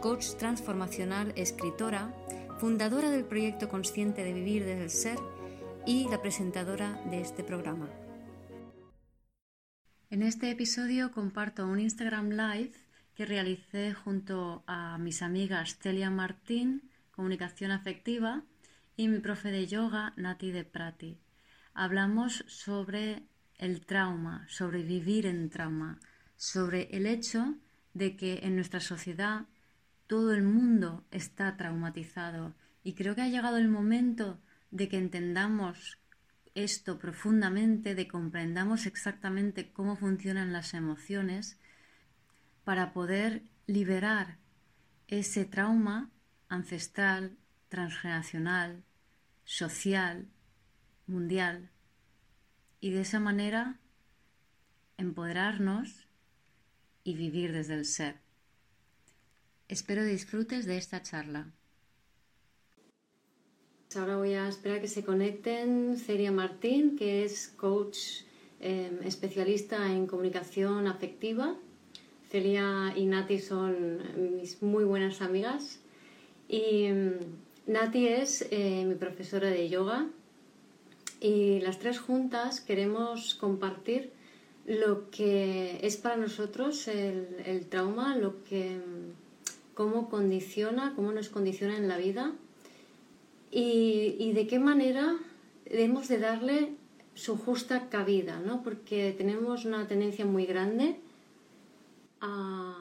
coach transformacional, escritora, fundadora del proyecto consciente de vivir desde el ser y la presentadora de este programa. En este episodio comparto un Instagram Live que realicé junto a mis amigas Celia Martín, Comunicación Afectiva, y mi profe de yoga, Nati de Prati. Hablamos sobre el trauma, sobre vivir en trauma, sobre el hecho de que en nuestra sociedad todo el mundo está traumatizado y creo que ha llegado el momento de que entendamos esto profundamente, de comprendamos exactamente cómo funcionan las emociones para poder liberar ese trauma ancestral, transgeneracional, social, mundial y de esa manera empoderarnos y vivir desde el ser. Espero disfrutes de esta charla. Ahora voy a esperar que se conecten Celia Martín, que es coach em, especialista en comunicación afectiva. Celia y Nati son mis muy buenas amigas. Y em, Nati es eh, mi profesora de yoga. Y las tres juntas queremos compartir lo que es para nosotros el, trauma, lo que, em, cómo condiciona, cómo nos condiciona en la vida y, de qué manera debemos de darle su justa cabida, ¿no? Porque tenemos una tendencia muy grande a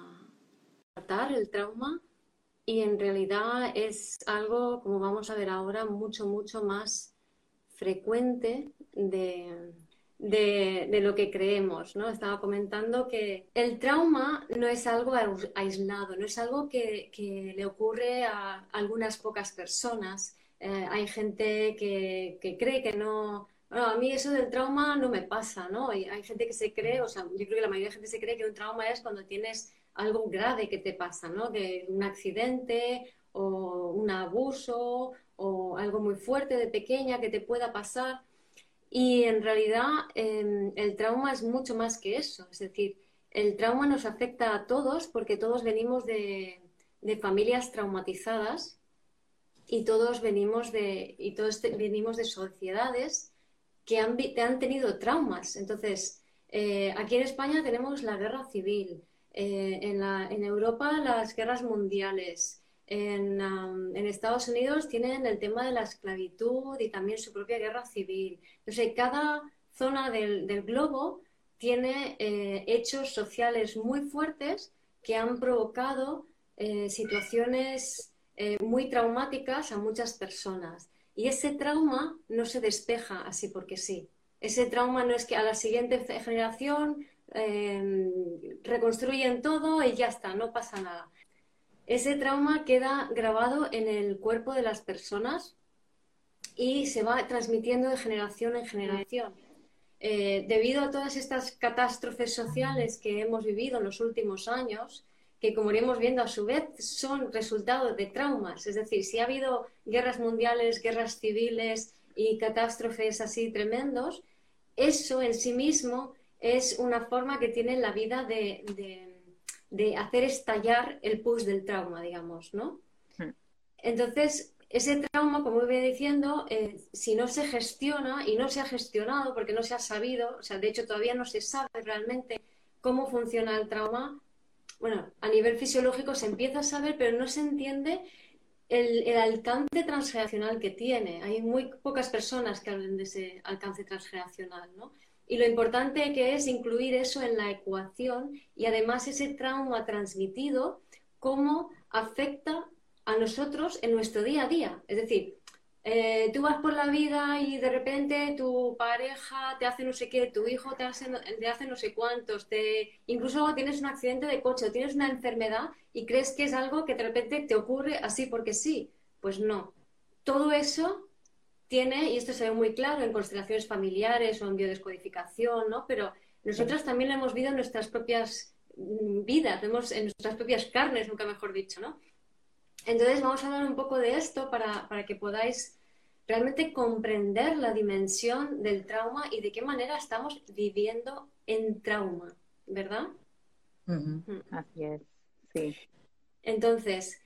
tratar el trauma y en realidad es algo, como vamos a ver ahora, mucho, mucho más frecuente de, de, lo que creemos, ¿no? Estaba comentando que el trauma no es algo aislado, no es algo que, que le ocurre a algunas pocas personas, eh, hay gente que, cree que no, a mí eso del trauma no me pasa, ¿no? Hay gente que se cree, o sea, yo creo que la mayoría de gente se cree que un trauma es cuando tienes algo grave que te pasa, ¿no? De un accidente o un abuso o algo muy fuerte de pequeña que te pueda pasar. Y en realidad em, el trauma es mucho más que eso, es decir, el trauma nos afecta a todos porque todos venimos de, de familias traumatizadas y todos venimos de, y todos venimos de sociedades que han, han tenido traumas. Entonces, eh, aquí en España tenemos la guerra civil, eh, en, la, en, Europa las guerras mundiales, en, en, Estados Unidos tienen el tema de la esclavitud y también su propia guerra civil. Entonces, cada zona del, globo tiene eh, hechos sociales muy fuertes que han provocado situaciones eh, muy traumáticas a muchas personas. Y ese trauma no se despeja así porque sí. Ese trauma no es que a la siguiente generación eh, reconstruyen todo y ya está, no pasa nada. Ese trauma queda grabado en el cuerpo de las personas y se va transmitiendo de generación en generación. Eh, debido a todas estas catástrofes sociales que hemos vivido en los últimos años, que como iremos viendo a su vez son resultado de traumas. Es decir, si ha habido guerras mundiales, guerras civiles y catástrofes así tremendos, eso en sí mismo es una forma que tiene la vida de, hacer estallar el push del trauma, digamos, ¿no? Hmm. Entonces, ese trauma, como voy diciendo, eh, si no se gestiona y no se ha gestionado porque no se ha sabido, o sea, de hecho todavía no se sabe realmente cómo funciona el trauma, bueno, a nivel fisiológico se empieza a saber, pero no se entiende el, alcance transgeneracional que tiene. Hay muy pocas personas que hablen de ese alcance transgeneracional, ¿no? Y lo importante que es incluir eso en la ecuación y además ese trauma transmitido, cómo afecta a nosotros en nuestro día a día. Es decir, eh, tú vas por la vida y de repente tu pareja te hace no sé qué, tu hijo te hace, te hace no sé cuántos, te, incluso tienes un accidente de coche o tienes una enfermedad y crees que es algo que de repente te ocurre así porque sí. Pues no. Todo eso tiene, y esto se ve muy claro en constelaciones familiares o en biodescodificación, ¿no? Pero nosotros también lo hemos visto en nuestras propias mm, vidas, vemos en nuestras propias carnes, nunca mejor dicho, ¿no? Entonces vamos a hablar un poco de esto para, que podáis realmente comprender la dimensión del trauma y de qué manera estamos viviendo en trauma, ¿verdad? Mm. Así es, sí. Entonces,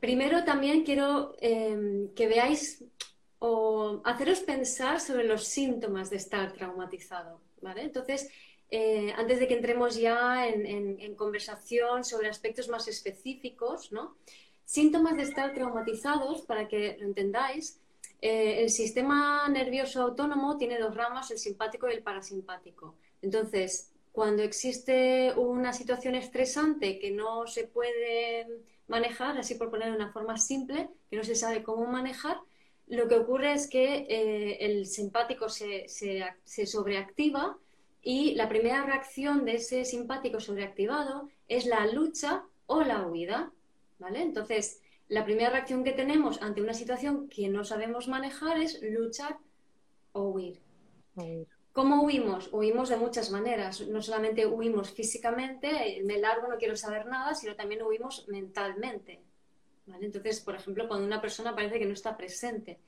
primero también quiero em, que veáis o haceros pensar sobre los síntomas de estar traumatizado, ¿vale? Entonces, eh, antes de que entremos ya en, conversación sobre aspectos más específicos. Síntomas de estar traumatizados, para que lo entendáis, eh, el sistema nervioso autónomo tiene dos ramas, el simpático y el parasimpático. Entonces, cuando existe una situación estresante que no se puede manejar, así por poner de una forma simple, que no se sabe cómo manejar, lo que ocurre es que eh, el simpático se, se, sobreactiva y la primera reacción de ese simpático sobreactivado es la lucha o la huida. ¿vale? Entonces, la primera reacción que tenemos ante una situación que no sabemos manejar es luchar o huir. ¿Cómo huimos? Huimos de muchas maneras. No solamente huimos físicamente, me largo, no quiero saber nada, sino también huimos mentalmente. Entonces, por ejemplo, cuando una persona parece que no está presente.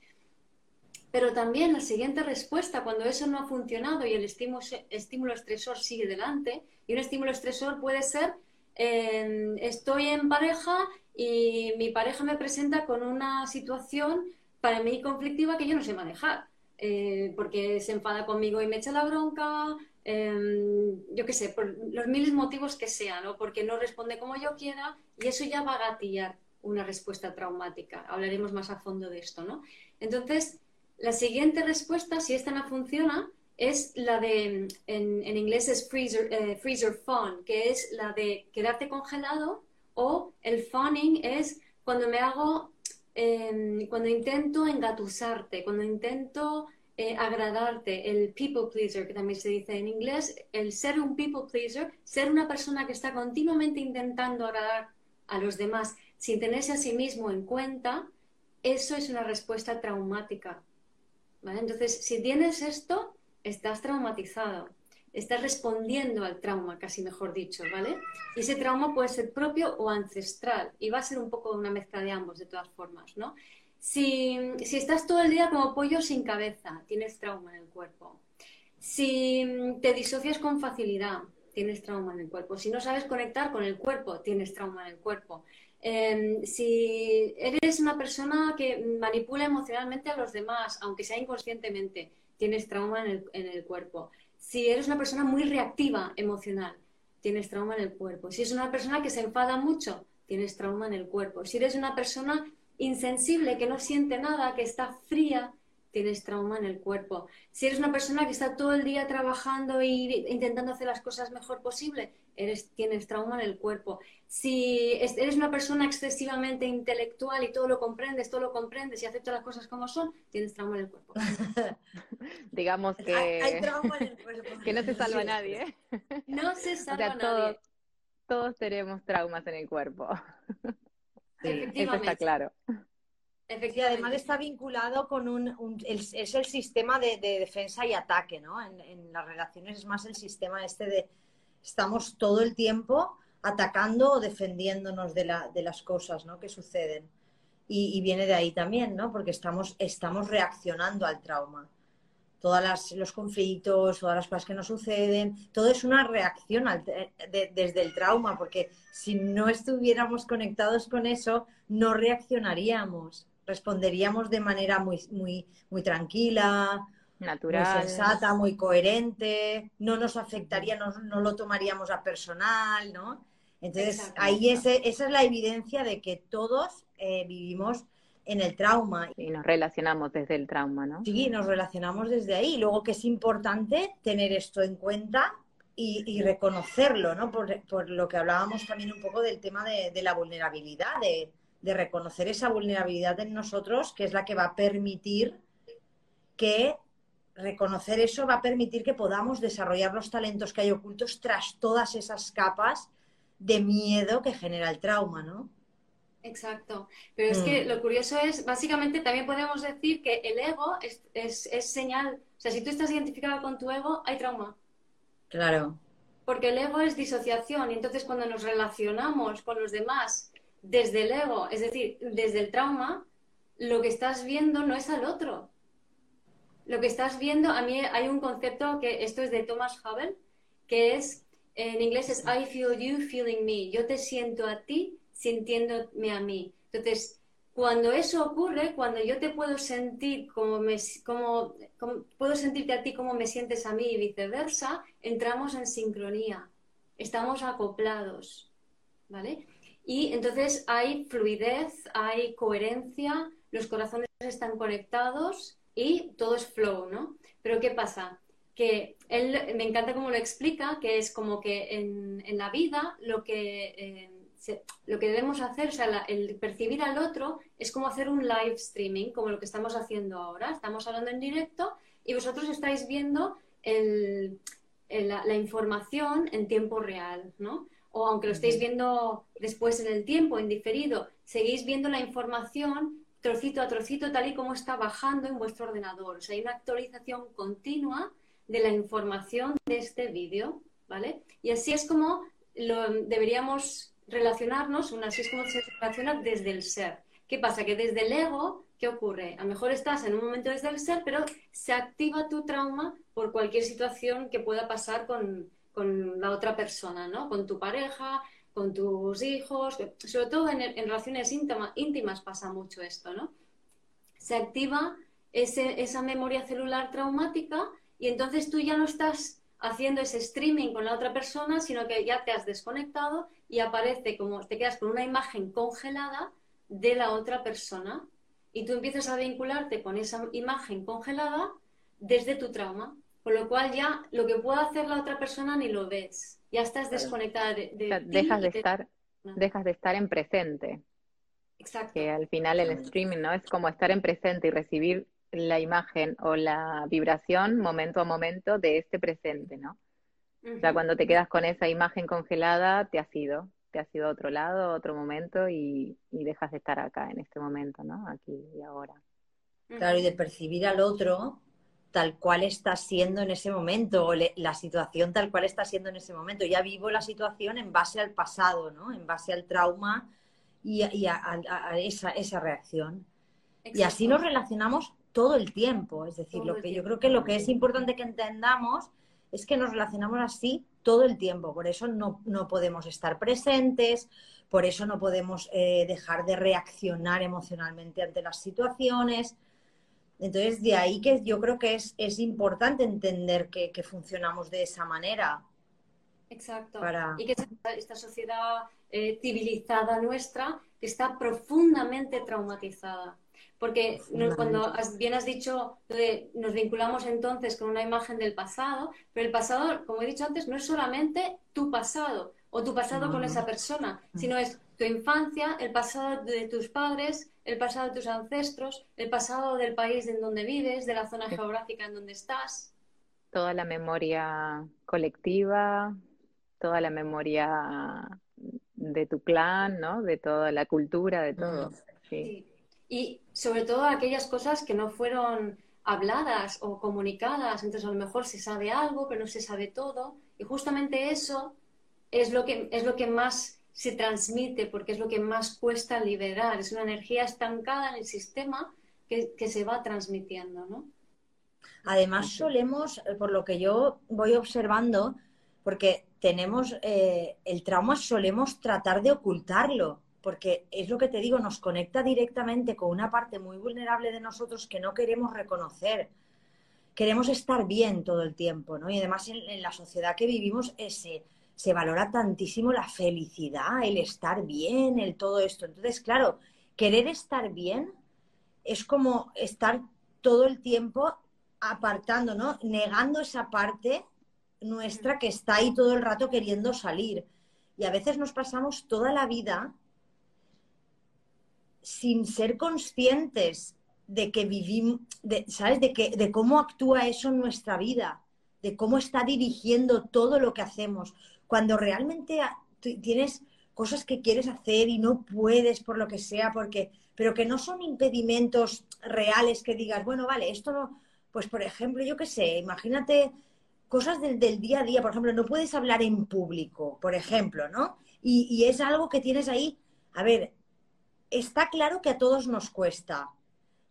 Pero también la siguiente respuesta, cuando eso no ha funcionado y el estímulo, estresor sigue delante, y un estímulo estresor puede ser, em, estoy en pareja y mi pareja me presenta con una situación para mí conflictiva que yo no sé manejar, eh, porque se enfada conmigo y me echa la bronca, em, yo qué sé, por los miles motivos que sean, o porque no responde como yo quiera, y eso ya va a gatillar una respuesta traumática. Hablaremos más a fondo de esto, ¿no? Entonces, la siguiente respuesta, si esta no funciona, es la de, en, inglés es freezer, eh, freezer fawn, que es la de quedarte congelado, o el fawning es cuando me hago, em, cuando intento engatusarte, cuando intento eh, agradarte, el people pleaser, que también se dice en inglés, el ser un people pleaser, ser una persona que está continuamente intentando agradar a los demás sin tenerse a sí mismo en cuenta, eso es una respuesta traumática. Entonces, si tienes esto, estás traumatizado, estás respondiendo al trauma, casi mejor dicho, ¿vale? Y ese trauma puede ser propio o ancestral, y va a ser un poco una mezcla de ambos, de todas formas, ¿no? Si, si estás todo el día como pollo sin cabeza, tienes trauma en el cuerpo. Si te disocias con facilidad, tienes trauma en el cuerpo. Si no sabes conectar con el cuerpo, tienes trauma en el cuerpo. Em, si eres una persona que manipula emocionalmente a los demás, aunque sea inconscientemente, tienes trauma en el, cuerpo. Si eres una persona muy reactiva emocional, tienes trauma en el cuerpo. Si eres una persona que se enfada mucho, tienes trauma en el cuerpo. Si eres una persona insensible, que no siente nada, que está fría, tienes trauma en el cuerpo. Si eres una persona que está todo el día trabajando e intentando hacer las cosas mejor posible, eres, tienes trauma en el cuerpo. Si eres una persona excesivamente intelectual y todo lo comprendes, todo lo comprendes y aceptas las cosas como son, tienes trauma en el cuerpo. Digamos que... Hay, trauma en el cuerpo. que no se salva nadie. ¿eh? No se salva nadie. Todos, todos tenemos traumas en el cuerpo. Eso está claro. Y además está vinculado con un, es el sistema de, defensa y ataque, ¿no? En, las relaciones es más el sistema este de estamos todo el tiempo atacando o defendiéndonos de las cosas, ¿no? Que suceden. Y, viene de ahí también, ¿no? Porque estamos, estamos reaccionando al trauma. Todos los conflictos, todas las cosas que nos suceden, todo es una reacción desde el trauma, porque si no estuviéramos conectados con eso, no reaccionaríamos responderíamos de manera muy, muy, muy tranquila, natural, muy sensata, muy coherente, no nos afectaría, no, no lo tomaríamos a personal, ¿no? Entonces, ahí ese, esa es la evidencia de que todos eh, vivimos en el trauma. Y nos relacionamos desde el trauma, ¿no? Sí, nos relacionamos desde ahí. Luego que es importante tener esto en cuenta y, reconocerlo, ¿no? Por, por, lo que hablábamos también un poco del tema de, de la vulnerabilidad, de, de reconocer esa vulnerabilidad en nosotros, que es la que va a permitir que reconocer eso va a permitir que podamos desarrollar los talentos que hay ocultos tras todas esas capas de miedo que genera el trauma, ¿no? Exacto. Pero es que mm. lo curioso es, básicamente también podemos decir que el ego es, es, señal. O sea, si tú estás identificado con tu ego, hay trauma. Claro. Porque el ego es disociación y entonces cuando nos relacionamos con los demás desde el ego, es decir, desde el trauma, lo que estás viendo no es al otro. Lo que estás viendo, a mí hay un concepto que esto es de Thomas Hubble, que es, en inglés es I feel you feeling me. Yo te siento a ti sintiéndome a mí. Entonces, cuando eso ocurre, cuando yo te puedo sentir como, me, como, puedo sentirte a ti como me sientes a mí y viceversa, entramos en sincronía, estamos acoplados, ¿vale? Y entonces hay fluidez, hay coherencia, los corazones están conectados y todo es flow, ¿no? Pero ¿qué pasa? Que él, me encanta cómo lo explica, que es como que en, la vida lo que... Eh, lo que debemos hacer, o sea, el percibir al otro es como hacer un live streaming, como lo que estamos haciendo ahora. Estamos hablando en directo y vosotros estáis viendo la, información en tiempo real, ¿no? O aunque lo estéis viendo después en el tiempo, en diferido, seguís viendo la información trocito a trocito tal y como está bajando en vuestro ordenador. O sea, hay una actualización continua de la información de este vídeo, ¿vale? Y así es como lo deberíamos relacionarnos, así es como se relaciona desde el ser. ¿Qué pasa? Que desde el ego, ¿qué ocurre? A lo mejor estás en un momento desde el ser, pero se activa tu trauma por cualquier situación que pueda pasar con, la otra persona, ¿no? Con tu pareja, con tus hijos, sobre todo en, relaciones íntimas pasa mucho esto, ¿no? Se activa esa memoria celular traumática y entonces tú ya no estás haciendo ese streaming con la otra persona, sino que ya te has desconectado y aparece como te quedas con una imagen congelada de la otra persona y tú empiezas a vincularte con esa imagen congelada desde tu trauma, con lo cual ya lo que pueda hacer la otra persona ni lo ves, ya estás desconectada de, dejas de estar dejas de estar en presente. Exacto. Que al final el streaming no es como estar en presente y recibir la imagen o la vibración momento a momento de este presente, ¿no? O sea, cuando te quedas con esa imagen congelada, te has ido, te has ido a otro lado, a otro momento y, dejas de estar acá en este momento, ¿no? Aquí y ahora. Claro, y de percibir al otro tal cual está siendo en ese momento, o la situación tal cual está siendo en ese momento. Ya vivo la situación en base al pasado, ¿no? En base al trauma y, a, esa, esa, reacción. Y así nos relacionamos todo el tiempo. Es decir, lo que yo creo que lo que es importante que entendamos es que nos relacionamos así todo el tiempo. Por eso no, podemos estar presentes, por eso no podemos eh, dejar de reaccionar emocionalmente ante las situaciones. Entonces, de ahí que yo creo que es, es importante entender que, funcionamos de esa manera. Exacto. Y que esta, sociedad eh, civilizada nuestra está profundamente traumatizada. Porque cuando bien has dicho, nos vinculamos entonces con una imagen del pasado, pero el pasado, como he dicho antes, no es solamente tu pasado o tu pasado con esa persona, mm. sino es tu infancia, el pasado de tus padres, el pasado de tus ancestros, el pasado del país en donde vives, de la zona geográfica en donde estás. Toda la memoria colectiva, toda la memoria de tu clan, ¿no? De toda la cultura, de todo. sí y sobre todo aquellas cosas que no fueron habladas o comunicadas, entonces a lo mejor se sabe algo, pero no se sabe todo, y justamente eso es lo que, es lo que más se transmite, porque es lo que más cuesta liberar, es una energía estancada en el sistema que, se va transmitiendo, ¿no? Además solemos, por lo que yo voy observando, porque tenemos eh, el trauma, solemos tratar de ocultarlo porque es lo que te digo, nos conecta directamente con una parte muy vulnerable de nosotros que no queremos reconocer. Queremos estar bien todo el tiempo, ¿no? Y además en, la sociedad que vivimos ese, se valora tantísimo la felicidad, el estar bien, el todo esto. Entonces, claro, querer estar bien es como estar todo el tiempo apartando, ¿no? Negando esa parte nuestra que está ahí todo el rato queriendo salir. Y a veces nos pasamos toda la vida sin ser conscientes de que vivimos, ¿sabes? De, que, de cómo actúa eso en nuestra vida, de cómo está dirigiendo todo lo que hacemos. Cuando realmente tienes cosas que quieres hacer y no puedes por lo que sea, porque, pero que no son impedimentos reales que digas, bueno, vale, esto no, pues por ejemplo, yo qué sé, imagínate cosas del, día a día, por ejemplo, no puedes hablar en público, por ejemplo, ¿no? Y, y es algo que tienes ahí, a ver, está claro que a todos nos cuesta,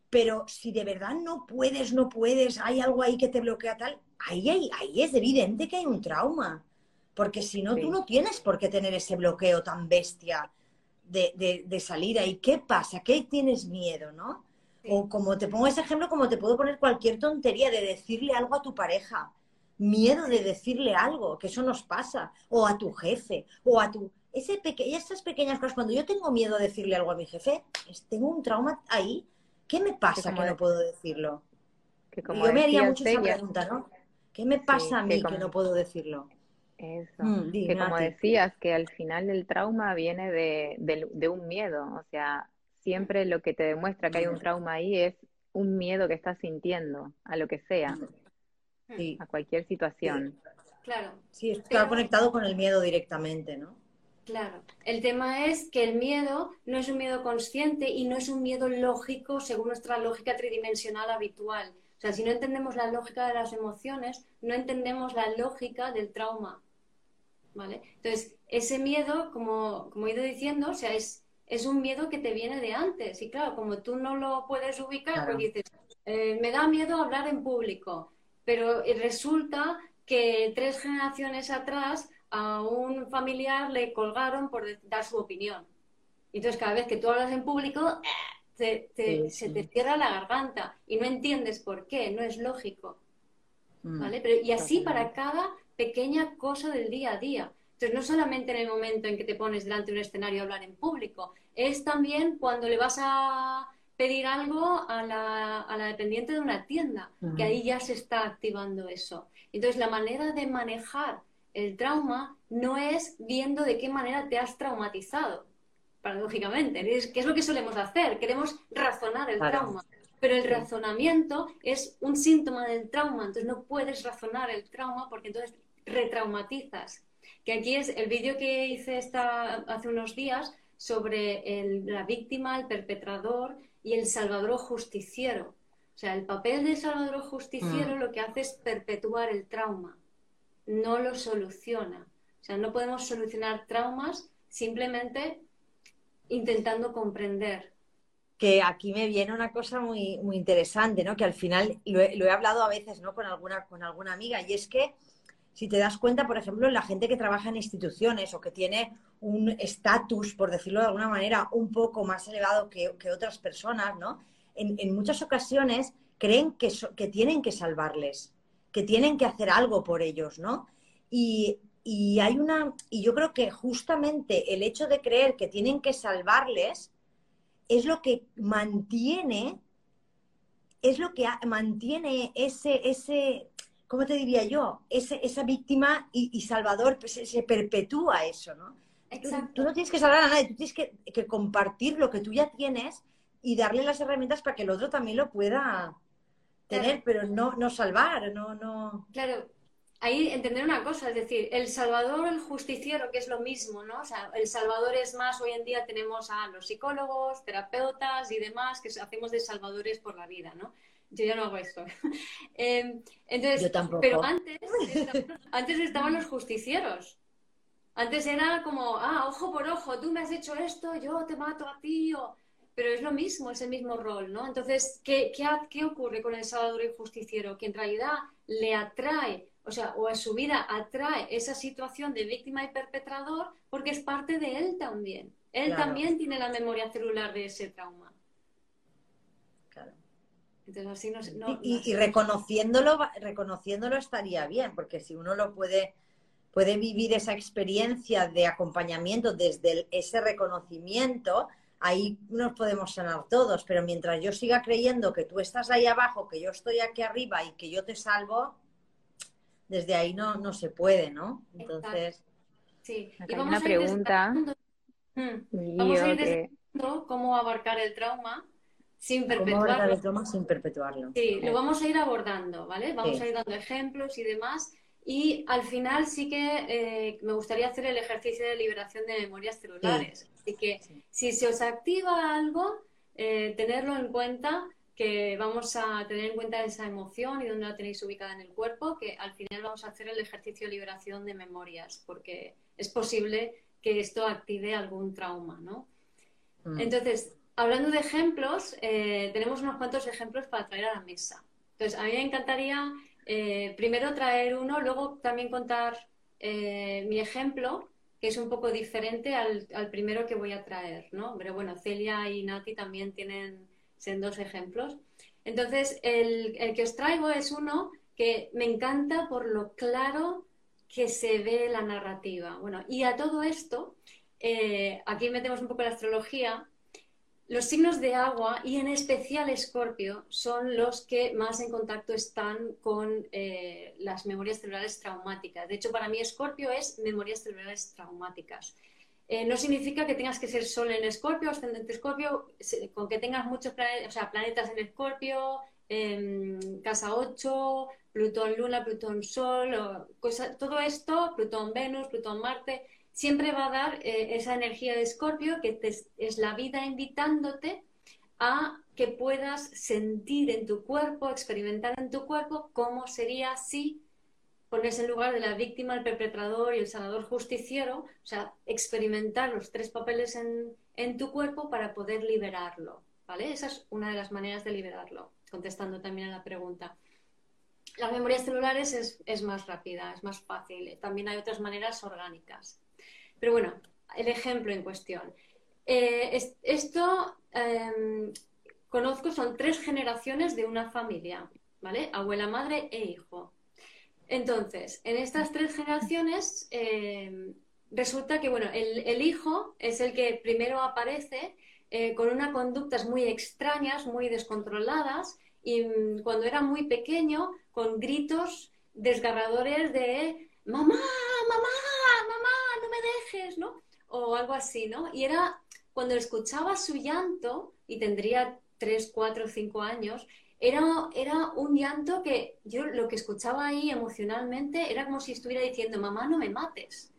pero si de verdad no puedes, no puedes, hay algo ahí que te bloquea tal, ahí, ahí, es evidente que hay un trauma. Porque si no, tú no tienes por qué tener ese bloqueo tan bestia de, de, salir ahí. ¿Qué pasa? ¿Qué tienes miedo, no? O como te pongo ese ejemplo, como te puedo poner cualquier tontería de decirle algo a tu pareja. Miedo de decirle algo, que eso nos pasa. O a tu jefe, o a tu... Ese peque... Esas pequeñas cosas, cuando yo tengo miedo de decirle algo a mi jefe, tengo un trauma ahí ¿Qué me pasa que, no puedo decirlo? yo me haría mucho esa pregunta, ¿no? ¿Qué me pasa a mí que, no puedo decirlo? Eso, mm, que como decías, que al final el trauma viene de, un miedo, o sea, siempre lo que te demuestra que hay un trauma ahí es un miedo que estás sintiendo, a lo que sea, a cualquier situación. Claro. Sí, está conectado con el miedo directamente, ¿no? Claro, el tema es que el miedo no es un miedo consciente y no es un miedo lógico según nuestra lógica tridimensional habitual. O sea, si no entendemos la lógica de las emociones, no entendemos la lógica del trauma. ¿Vale? Entonces, ese miedo, como, como he ido diciendo, o sea, es, es un miedo que te viene de antes. Y claro, como tú no lo puedes ubicar, porque dices, eh, me da miedo hablar en público, pero resulta que tres generaciones atrás a un familiar le colgaron por dar su opinión. Entonces, cada vez que tú hablas en público, se te cierra la garganta y no entiendes por qué, no es lógico. Mm. ¿Vale? Pero, y así para cada pequeña cosa del día a día. Entonces, no solamente en el momento en que te pones delante de un escenario a hablar en público, es también cuando le vas a pedir algo a la, a la dependiente de una tienda, que ahí ya se está activando eso. Entonces, la manera de manejar el trauma no es viendo de qué manera te has traumatizado, paradójicamente, que es lo que solemos hacer, queremos razonar el trauma. Pero el razonamiento es un síntoma del trauma, entonces no puedes razonar el trauma porque entonces retraumatizas. Que aquí es el vídeo que hice esta, hace unos días sobre la víctima, el perpetrador y el salvador justiciero. O sea, el papel del salvador justiciero mm. lo que hace es perpetuar el trauma no lo soluciona. O sea, no podemos solucionar traumas simplemente intentando comprender. Que aquí me viene una cosa muy, muy interesante, ¿no? Que al final lo he, hablado a veces, ¿no? Con alguna, con alguna amiga, y es que si te das cuenta, por ejemplo, la gente que trabaja en instituciones o que tiene un estatus, por decirlo de alguna manera, un poco más elevado que, otras personas, ¿no? En, muchas ocasiones creen que, que tienen que salvarles que tienen que hacer algo por ellos, ¿no? Y, hay una, y yo creo que justamente el hecho de creer que tienen que salvarles es lo que mantiene, es lo que mantiene ese, ese, ¿cómo te diría yo? Ese, esa víctima y, Salvador, pues, se, perpetúa eso, ¿no? Tú, no tienes que salvar a nadie, tú tienes que, que, compartir lo que tú ya tienes y darle las herramientas para que el otro también lo pueda, tener, pero no, no salvar, no, no. Claro, ahí entender una cosa, es decir, el salvador, el justiciero, que es lo mismo, ¿no? O sea, el salvador es más, hoy en día tenemos a los psicólogos, terapeutas y demás, que hacemos de salvadores por la vida, ¿no? Yo ya no hago eso. Em, entonces, Yo tampoco. Pero antes, antes estaban los justicieros. Antes era como, ah, ojo por ojo, tú me has hecho esto, yo te mato a ti, o pero es lo mismo, es el mismo rol, ¿no? Entonces, ¿qué, qué, ocurre con el Salvador y Justiciero? Que en realidad le atrae, o sea, o a su vida atrae esa situación de víctima y perpetrador porque es parte de él también. Él también tiene la memoria celular de ese trauma. Claro. Entonces, así no, y, y, reconociéndolo, reconociéndolo estaría bien, porque si uno lo puede, puede vivir esa experiencia de acompañamiento desde ese reconocimiento, ahí nos podemos sanar todos, pero mientras yo siga creyendo que tú estás ahí abajo, que yo estoy aquí arriba y que yo te salvo, desde ahí no, no se puede, ¿no? Entonces. Sí, y vamos una pregunta. Hmm. Vamos a ir cómo abarcar el trauma sin perpetuarlo. sin perpetuarlo. Sí, lo vamos a ir abordando, ¿vale? Vamos a ir dando ejemplos y demás. Y al final sí que eh, me gustaría hacer el ejercicio de liberación de memorias celulares. Así que si se os activa algo, eh, tenerlo en cuenta, que vamos a tener en cuenta esa emoción y dónde la tenéis ubicada en el cuerpo, que al final vamos a hacer el ejercicio de liberación de memorias, porque es posible que esto active algún trauma, ¿no? Mm. Entonces, hablando de ejemplos, eh, tenemos unos cuantos ejemplos para traer a la mesa. Entonces, a mí me encantaría eh, primero traer uno, luego también contar eh, mi ejemplo, que es un poco diferente al, primero que voy a traer, ¿no? Pero bueno, Celia y Nati también tienen dos ejemplos. Entonces, el, el que os traigo es uno que me encanta por lo claro que se ve la narrativa. Bueno, y a todo esto, aquí metemos un poco la astrología, los signos de agua y en especial Escorpio son los que más en contacto están con eh, las memorias celulares traumáticas. De hecho, para mí Escorpio es memorias celulares traumáticas. Eh, no significa que tengas que ser Sol en Escorpio, ascendente Escorpio, con que tengas muchos planetas, o sea, planetas en Escorpio, casa 8, Plutón Luna, Plutón Sol, todo esto, Plutón Venus, Plutón Marte, siempre va a dar eh, esa energía de Escorpio que es la vida invitándote a que puedas sentir en tu cuerpo, experimentar en tu cuerpo cómo sería si pones en lugar de la víctima, el perpetrador y el sanador justiciero, o sea, experimentar los tres papeles en, tu cuerpo para poder liberarlo, ¿vale? Esa es una de las maneras de liberarlo, contestando también a la pregunta. Las memorias celulares es, es más rápida, es más fácil. También hay otras maneras orgánicas. Pero bueno, el ejemplo en cuestión. Eh, esto em, conozco, son tres generaciones de una familia, ¿vale? Abuela, madre e hijo. Entonces, en estas tres generaciones em, resulta que, bueno, el, hijo es el que primero aparece eh, con unas conductas muy extrañas, muy descontroladas, y mm, cuando era muy pequeño, con gritos desgarradores de mamá, mamá, mamá, no. O algo así, ¿no? Y era cuando escuchaba su llanto, y tendría tres, cuatro, cinco años, era, era un llanto que yo lo que escuchaba ahí emocionalmente era como si estuviera diciendo, mamá, no me mates.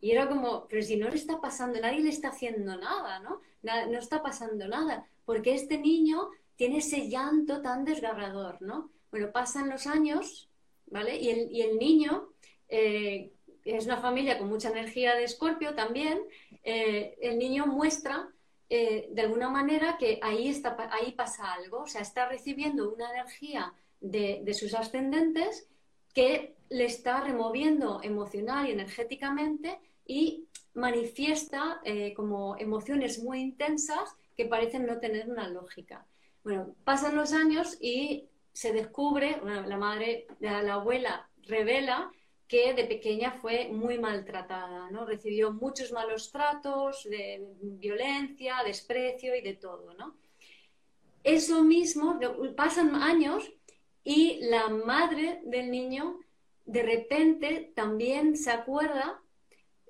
Y era como, pero si no le está pasando, nadie le está haciendo nada, ¿no? No está pasando nada, porque este niño tiene ese llanto tan desgarrador, ¿no? Bueno, pasan los años, ¿vale? Y el, y el niño eh, es una familia con mucha energía de escorpio también, eh, el niño muestra eh, de alguna manera que ahí, está, ahí pasa algo, o sea, está recibiendo una energía de, sus ascendentes que le está removiendo emocional y energéticamente y manifiesta como emociones muy intensas que parecen no tener una lógica. Bueno, pasan los años y se descubre, la madre, la abuela revela que de pequeña fue muy maltratada, ¿no? Recibió muchos malos tratos, de violencia, desprecio y de todo, ¿no? Eso mismo, pasan años y la madre del niño de repente también se acuerda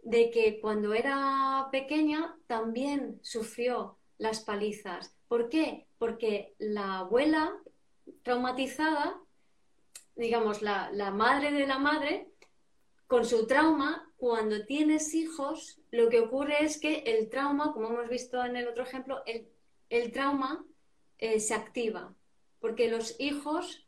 de que cuando era pequeña también sufrió las palizas. ¿Por qué? Porque la abuela traumatizada, digamos, la, la madre de la madre, con su trauma, cuando tienes hijos, lo que ocurre es que el trauma, como hemos visto en el otro ejemplo, el, trauma eh, se activa, porque los hijos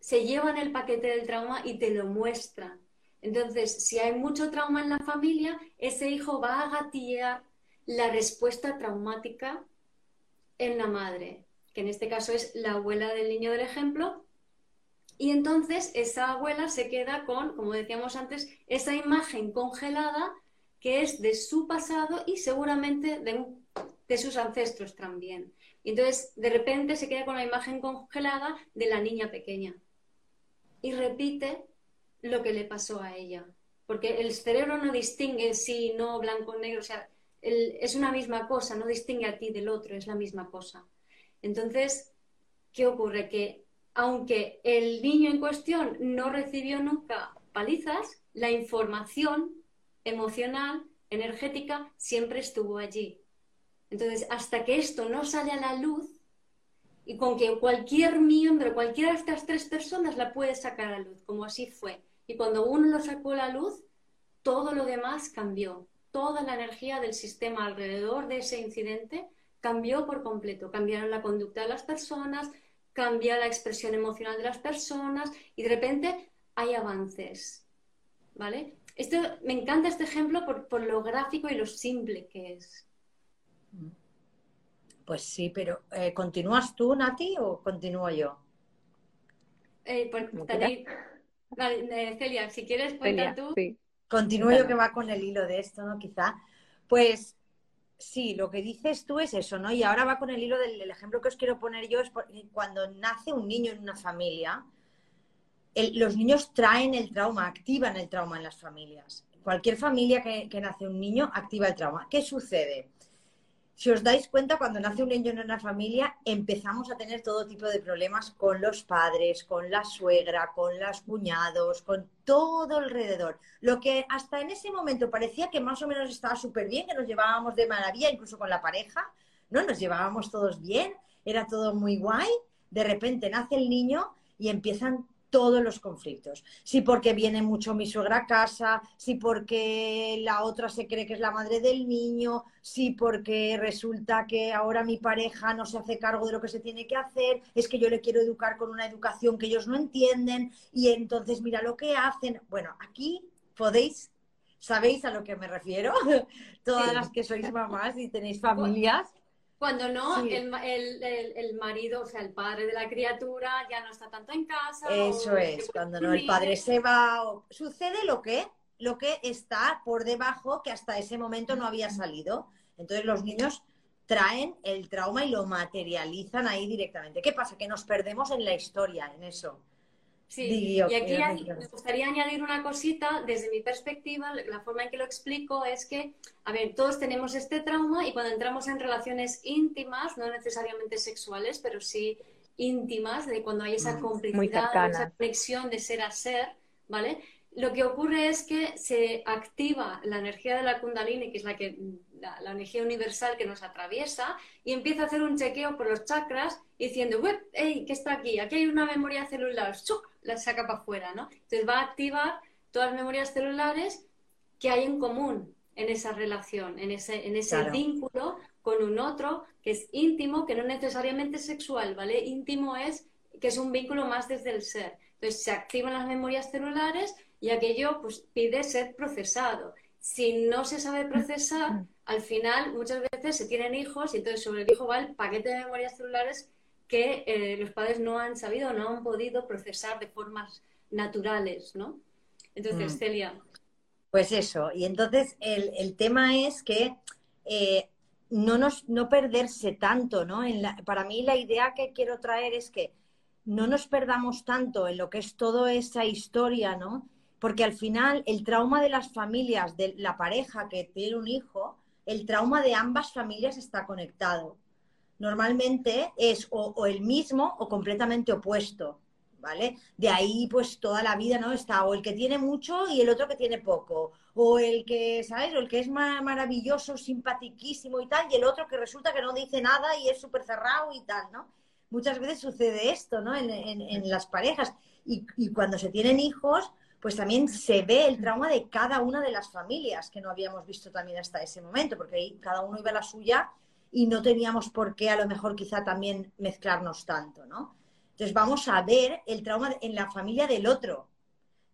se llevan el paquete del trauma y te lo muestran. Entonces, si hay mucho trauma en la familia, ese hijo va a gatillar la respuesta traumática en la madre, que en este caso es la abuela del niño del ejemplo, y entonces esa abuela se queda con, como decíamos antes, esa imagen congelada que es de su pasado y seguramente de, sus ancestros también. Y entonces de repente se queda con la imagen congelada de la niña pequeña y repite lo que le pasó a ella. Porque el cerebro no distingue si no, blanco, negro, o sea, es una misma cosa, no distingue a ti del otro, es la misma cosa. Entonces, ¿qué ocurre? Que aunque el niño en cuestión no recibió nunca palizas, la información emocional, energética, siempre estuvo allí. Entonces, hasta que esto no sale a la luz, y con que cualquier miembro, cualquiera de estas tres personas la puede sacar a la luz, como así fue. Y cuando uno lo sacó a la luz, todo lo demás cambió. Toda la energía del sistema alrededor de ese incidente cambió por completo. Cambiaron la conducta de las personas, cambia la expresión emocional de las personas y de repente hay avances. ¿Vale? Esto, me encanta este ejemplo por, por lo gráfico y lo simple que es. Pues sí, pero eh, ¿continúas tú, Nati, o continúo yo? Eh, pues, vale, Celia, si quieres, cuenta tú. Continúo yo que va con el hilo de esto, ¿no? Quizá. Pues sí, lo que dices tú es eso, ¿no? Y ahora va con el hilo del, ejemplo que os quiero poner yo, es cuando nace un niño en una familia, los niños traen el trauma, activan el trauma en las familias. Cualquier familia que, que nace un niño activa el trauma. ¿Qué sucede? Si os dais cuenta, cuando nace un niño en una familia, empezamos a tener todo tipo de problemas con los padres, con la suegra, con los cuñados, con todo alrededor. Lo que hasta en ese momento parecía que más o menos estaba súper bien, que nos llevábamos de maravilla, incluso con la pareja, ¿no? Nos llevábamos todos bien, era todo muy guay. De repente nace el niño y empiezan todos los conflictos. Si porque viene mucho mi suegra a casa, si porque la otra se cree que es la madre del niño, si porque resulta que ahora mi pareja no se hace cargo de lo que se tiene que hacer, es que yo le quiero educar con una educación que ellos no entienden y entonces mira lo que hacen. Bueno, aquí podéis, ¿sabéis a lo que me refiero? Todas las que sois mamás y tenéis familias cuando no, el, marido, o sea, el padre de la criatura ya no está tanto en casa. Eso es, cuando no el padre se va. Sucede lo que, lo que está por debajo que hasta ese momento no había salido. Entonces los niños traen el trauma y lo materializan ahí directamente. ¿Qué pasa? Que nos perdemos en la historia, en eso. Sí, y aquí me gustaría añadir una cosita, desde mi perspectiva, la forma en que lo explico es que, a ver, todos tenemos este trauma y cuando entramos en relaciones íntimas, no necesariamente sexuales, pero sí íntimas, de cuando hay esa mm, complicidad, esa conexión de ser a ser, ¿vale? Lo que ocurre es que se activa la energía de la kundalini, que es la, que, la, energía universal que nos atraviesa, y empieza a hacer un chequeo por los chakras diciendo, ¡hey! ¿Qué está aquí? Aquí hay una memoria celular, ¡Chuc! la saca para afuera, ¿no? Entonces va a activar todas las memorias celulares que hay en común en esa relación, en ese, en ese vínculo con un otro que es íntimo, que no necesariamente es sexual, ¿vale? Íntimo es que es un vínculo más desde el ser. Entonces se activan las memorias celulares y aquello pues pide ser procesado. Si no se sabe procesar, al final muchas veces se tienen hijos y entonces sobre el hijo va el paquete de memorias celulares que eh, los padres no han sabido, no han podido procesar de formas naturales, ¿no? Entonces, mm. Celia. Pues eso, y entonces el, tema es que eh, no, nos, no perderse tanto, ¿no? En para mí la idea que quiero traer es que no nos perdamos tanto en lo que es toda esa historia, ¿no? Porque al final el trauma de las familias, de la pareja que tiene un hijo, el trauma de ambas familias está conectado normalmente es o, el mismo o completamente opuesto, ¿vale? De ahí pues toda la vida, ¿no? Está o el que tiene mucho y el otro que tiene poco, o el que, ¿sabes? O el que es maravilloso, simpatiquísimo y tal, y el otro que resulta que no dice nada y es súper cerrado y tal, ¿no? Muchas veces sucede esto, ¿no? En, las parejas. Y, y cuando se tienen hijos, pues también se ve el trauma de cada una de las familias que no habíamos visto también hasta ese momento, porque ahí cada uno iba a la suya y no teníamos por qué a lo mejor quizá también mezclarnos tanto, ¿no? Entonces vamos a ver el trauma en la familia del otro.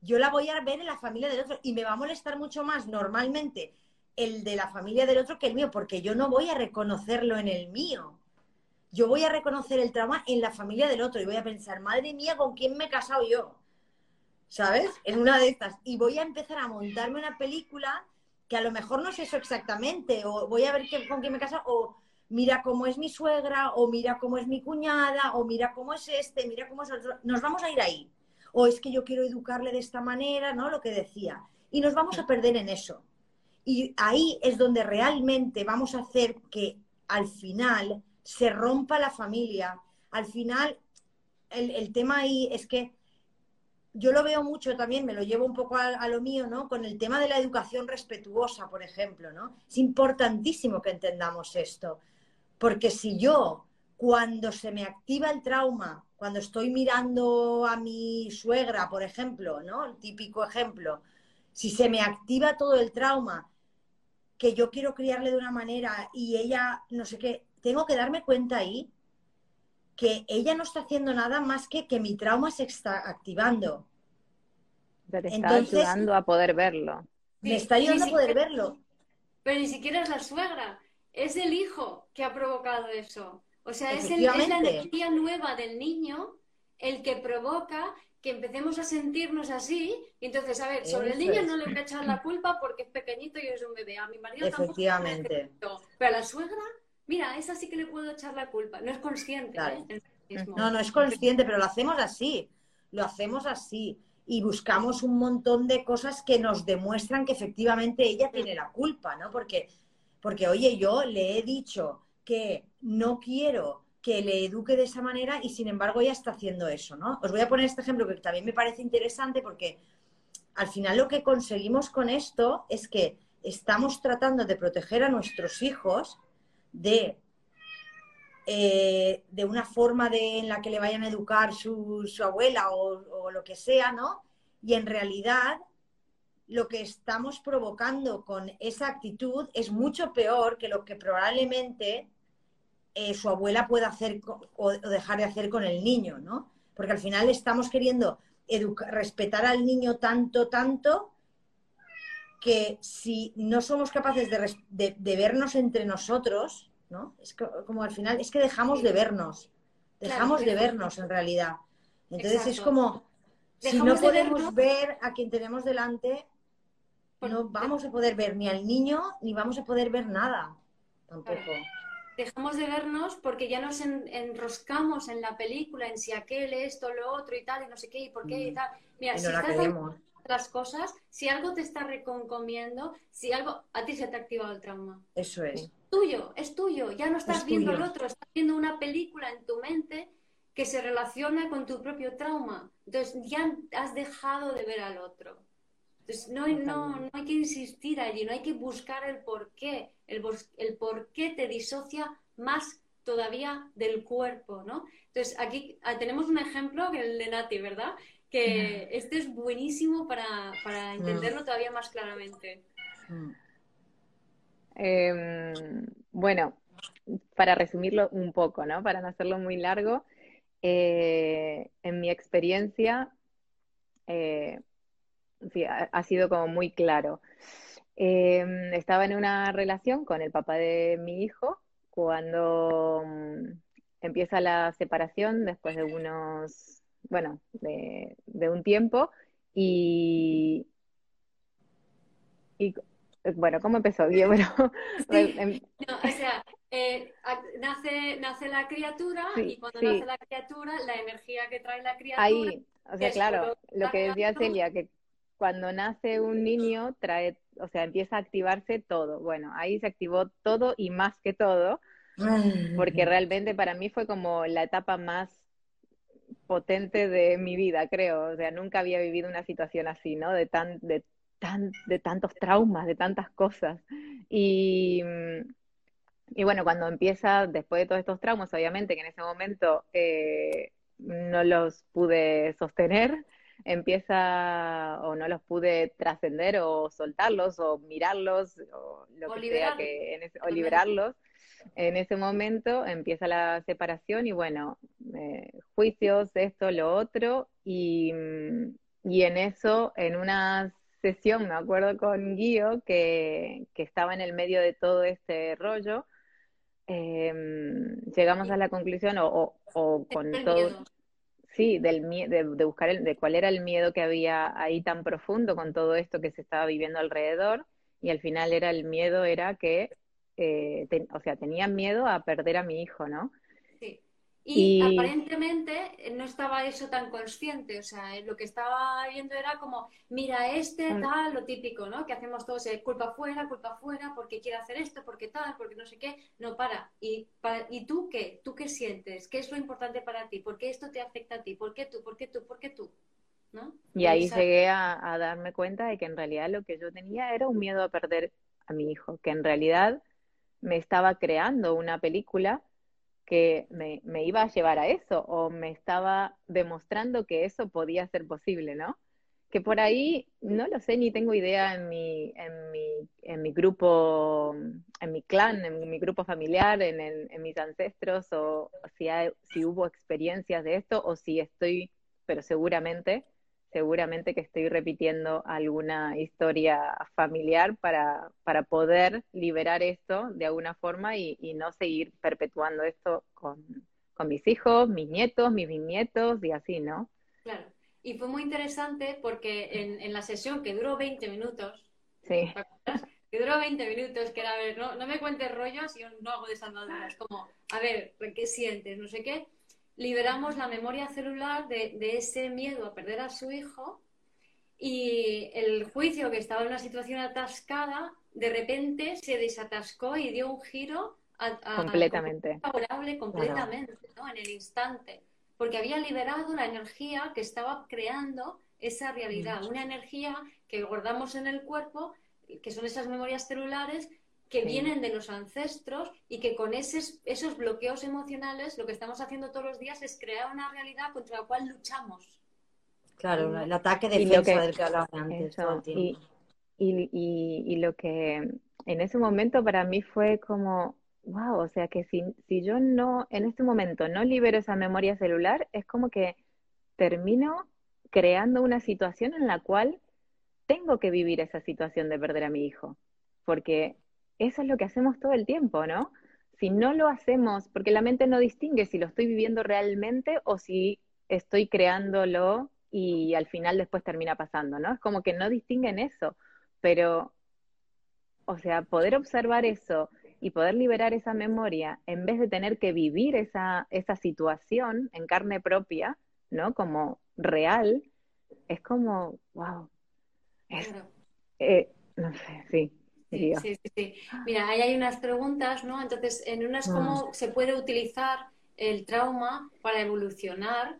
Yo la voy a ver en la familia del otro y me va a molestar mucho más normalmente el de la familia del otro que el mío, porque yo no voy a reconocerlo en el mío. Yo voy a reconocer el trauma en la familia del otro y voy a pensar, madre mía, ¿con quién me he casado yo? ¿Sabes? En una de estas. Y voy a empezar a montarme una película que a lo mejor no es eso exactamente, o voy a ver con quién me he casado, o mira cómo es mi suegra, o mira cómo es mi cuñada, o mira cómo es este, mira cómo es otro. Nos vamos a ir ahí. O es que yo quiero educarle de esta manera, ¿no? Lo que decía. Y nos vamos a perder en eso. Y ahí es donde realmente vamos a hacer que al final se rompa la familia. Al final, el tema ahí es que yo lo veo mucho también, me lo llevo un poco a, lo mío, ¿no? Con el tema de la educación respetuosa, por ejemplo, ¿no? Es importantísimo que entendamos esto, porque si yo, cuando se me activa el trauma, cuando estoy mirando a mi suegra, por ejemplo, ¿no? El típico ejemplo, si se me activa todo el trauma, que yo quiero criarle de una manera y ella, no sé qué, tengo que darme cuenta ahí que ella no está haciendo nada más que que mi trauma se está activando. te está ayudando a poder verlo. Me está ayudando a poder verlo. Pero ni siquiera es la suegra, es el hijo que ha provocado eso. O sea, es, el, es la energía nueva del niño el que provoca que empecemos a sentirnos así. Y entonces, a ver, sobre el niño no le voy a echar la culpa porque es pequeñito y es un bebé. A mi marido Efectivamente. tampoco. Pero a la suegra mira, esa sí que le puedo echar la culpa. No es consciente. ¿eh? No, no es consciente, pero lo hacemos así. Lo hacemos así. Y buscamos un montón de cosas que nos demuestran que efectivamente ella tiene la culpa, ¿no? Porque, porque oye, yo le he dicho que no quiero que le eduque de esa manera y sin embargo ella está haciendo eso, ¿no? Os voy a poner este ejemplo que también me parece interesante porque al final lo que conseguimos con esto es que estamos tratando de proteger a nuestros hijos de, eh, de una forma de, en la que le vayan a educar su, abuela o, lo que sea, ¿no? Y en realidad lo que estamos provocando con esa actitud es mucho peor que lo que probablemente eh, su abuela pueda hacer o, dejar de hacer con el niño, ¿no? Porque al final estamos queriendo respetar al niño tanto, tanto, que si no somos capaces de, vernos entre nosotros, ¿no? Es como al final, es que dejamos de vernos, dejamos de vernos en realidad. Entonces es como, si no podemos ver a quien tenemos delante, no vamos a poder ver ni al niño, ni vamos a poder ver nada, tampoco. Dejamos de vernos porque ya nos enroscamos en la película, en si aquel, esto, lo otro y tal, y no sé qué, y por qué y mm. tal. Mira, si estás las cosas, si algo te está reconcomiendo, si algo a ti se te ha activado el trauma. Eso es. es tuyo, es tuyo. Ya no estás viendo el otro, estás viendo una película en tu mente que se relaciona con tu propio trauma. Entonces ya has dejado de ver al otro. Entonces no, no, no hay que insistir allí, no hay que buscar el por qué. El, el por qué te disocia más todavía del cuerpo, ¿no? Entonces aquí ah, tenemos un ejemplo, el de Nati, ¿verdad? Que este es buenísimo para, para entenderlo todavía más claramente. Em, bueno, para resumirlo un poco, ¿no? Para no hacerlo muy largo, eh, en mi experiencia, eh, sí, ha, sido como muy claro. Em, estaba en una relación con el papá de mi hijo cuando mm, empieza la separación después de unos bueno, de, un tiempo y, y bueno, ¿cómo empezó? Em, o sea, eh, nace, nace la criatura y cuando nace la criatura, la energía que trae la criatura. Ahí, o sea, claro, lo que decía Celia, que cuando nace un niño trae, o sea, empieza a activarse todo. Bueno, ahí se activó todo y más que todo, porque realmente para mí fue como la etapa más potente de mi vida, creo. O sea, nunca había vivido una situación así, ¿no? De tan, de tan, de tantos traumas, de tantas cosas. Y, y bueno, cuando empieza, después de todos estos traumas, obviamente que en ese momento eh, no los pude sostener, empieza o no los pude trascender o soltarlos o mirarlos o lo que sea que o liberarlos en ese momento empieza la separación y bueno, eh, juicios, esto, lo otro, y, y, en eso, en una sesión, me acuerdo con Guío, que, que estaba en el medio de todo este rollo, em, llegamos a la conclusión, o, o, con todo... Sí, del de, de buscar el, de cuál era el miedo que había ahí tan profundo con todo esto que se estaba viviendo alrededor, y al final era el miedo era que eh, o sea, tenían miedo a perder a mi hijo, ¿no? Sí. Y, aparentemente eh, no estaba eso tan consciente, o sea, lo que estaba viendo era como, mira, este tal, lo típico, ¿no? Que hacemos todos, eh, culpa fuera, culpa fuera, porque quiere hacer esto, porque tal, porque no sé qué, no para. ¿Y, ¿Y tú qué? ¿Tú qué sientes? ¿Qué es lo importante para ti? ¿Por qué esto te afecta a ti? ¿Por qué tú? ¿Por qué tú? ¿Por qué tú? ¿no? Y ahí llegué a, darme cuenta de que en realidad lo que yo tenía era un miedo a perder a mi hijo, que en realidad me estaba creando una película que me, me, iba a llevar a eso o me estaba demostrando que eso podía ser posible, ¿no? Que por ahí, no lo sé, ni tengo idea en mi, en mi, en mi grupo, en mi clan, en mi grupo familiar, en, mis ancestros, o si, si hubo experiencias de esto, o si estoy, pero seguramente, seguramente que estoy repitiendo alguna historia familiar para, para poder liberar esto de alguna forma y, no seguir perpetuando esto con, mis hijos, mis nietos, mis bisnietos y así, ¿no? Claro. Y fue muy interesante porque en, la sesión que duró 20 minutos, sí. que duró 20 minutos, que era, a ver, no, no me cuentes rollos, yo no hago desandaduras, como, a ver, ¿qué sientes? No sé qué liberamos la memoria celular de, ese miedo a perder a su hijo y el juicio que estaba en una situación atascada, de repente se desatascó y dio un giro completamente favorable completamente, ¿no? En el instante, porque había liberado la energía que estaba creando esa realidad, mm. una energía que guardamos en el cuerpo, que son esas memorias celulares que vienen de los ancestros y que con esos, esos bloqueos emocionales lo que estamos haciendo todos los días es crear una realidad contra la cual luchamos. Claro, el ataque de defensa del que hablaba antes. y, y, y, lo que en ese momento para mí fue como, wow, o sea que si, si yo no, en este momento no libero esa memoria celular, es como que termino creando una situación en la cual tengo que vivir esa situación de perder a mi hijo. Porque eso es lo que hacemos todo el tiempo, ¿no? Si no lo hacemos, porque la mente no distingue si lo estoy viviendo realmente o si estoy creándolo y al final después termina pasando, ¿no? Es como que no distinguen eso, pero, o sea, poder observar eso y poder liberar esa memoria en vez de tener que vivir esa, esa situación en carne propia, ¿no? Como real, es como, wow. Eh, no sé, sí. Sí, sí, sí, Mira, ahí hay unas preguntas, ¿no? Entonces, en una es cómo ah. se puede utilizar el trauma para evolucionar,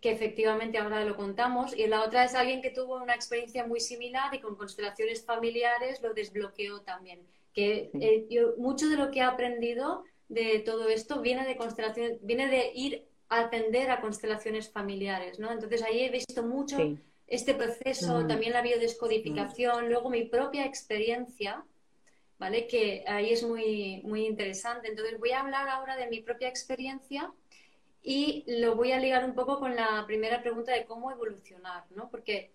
que efectivamente ahora lo contamos, y la otra es alguien que tuvo una experiencia muy similar y con constelaciones familiares lo desbloqueó también. Que eh, yo, mucho de lo que he aprendido de todo esto viene de constelaciones, viene de ir a atender a constelaciones familiares, ¿no? Entonces ahí he visto mucho este proceso, mm. también la biodescodificación, luego mi propia experiencia, ¿vale? Que ahí es muy, muy interesante. Entonces voy a hablar ahora de mi propia experiencia y lo voy a ligar un poco con la primera pregunta de cómo evolucionar, ¿no? Porque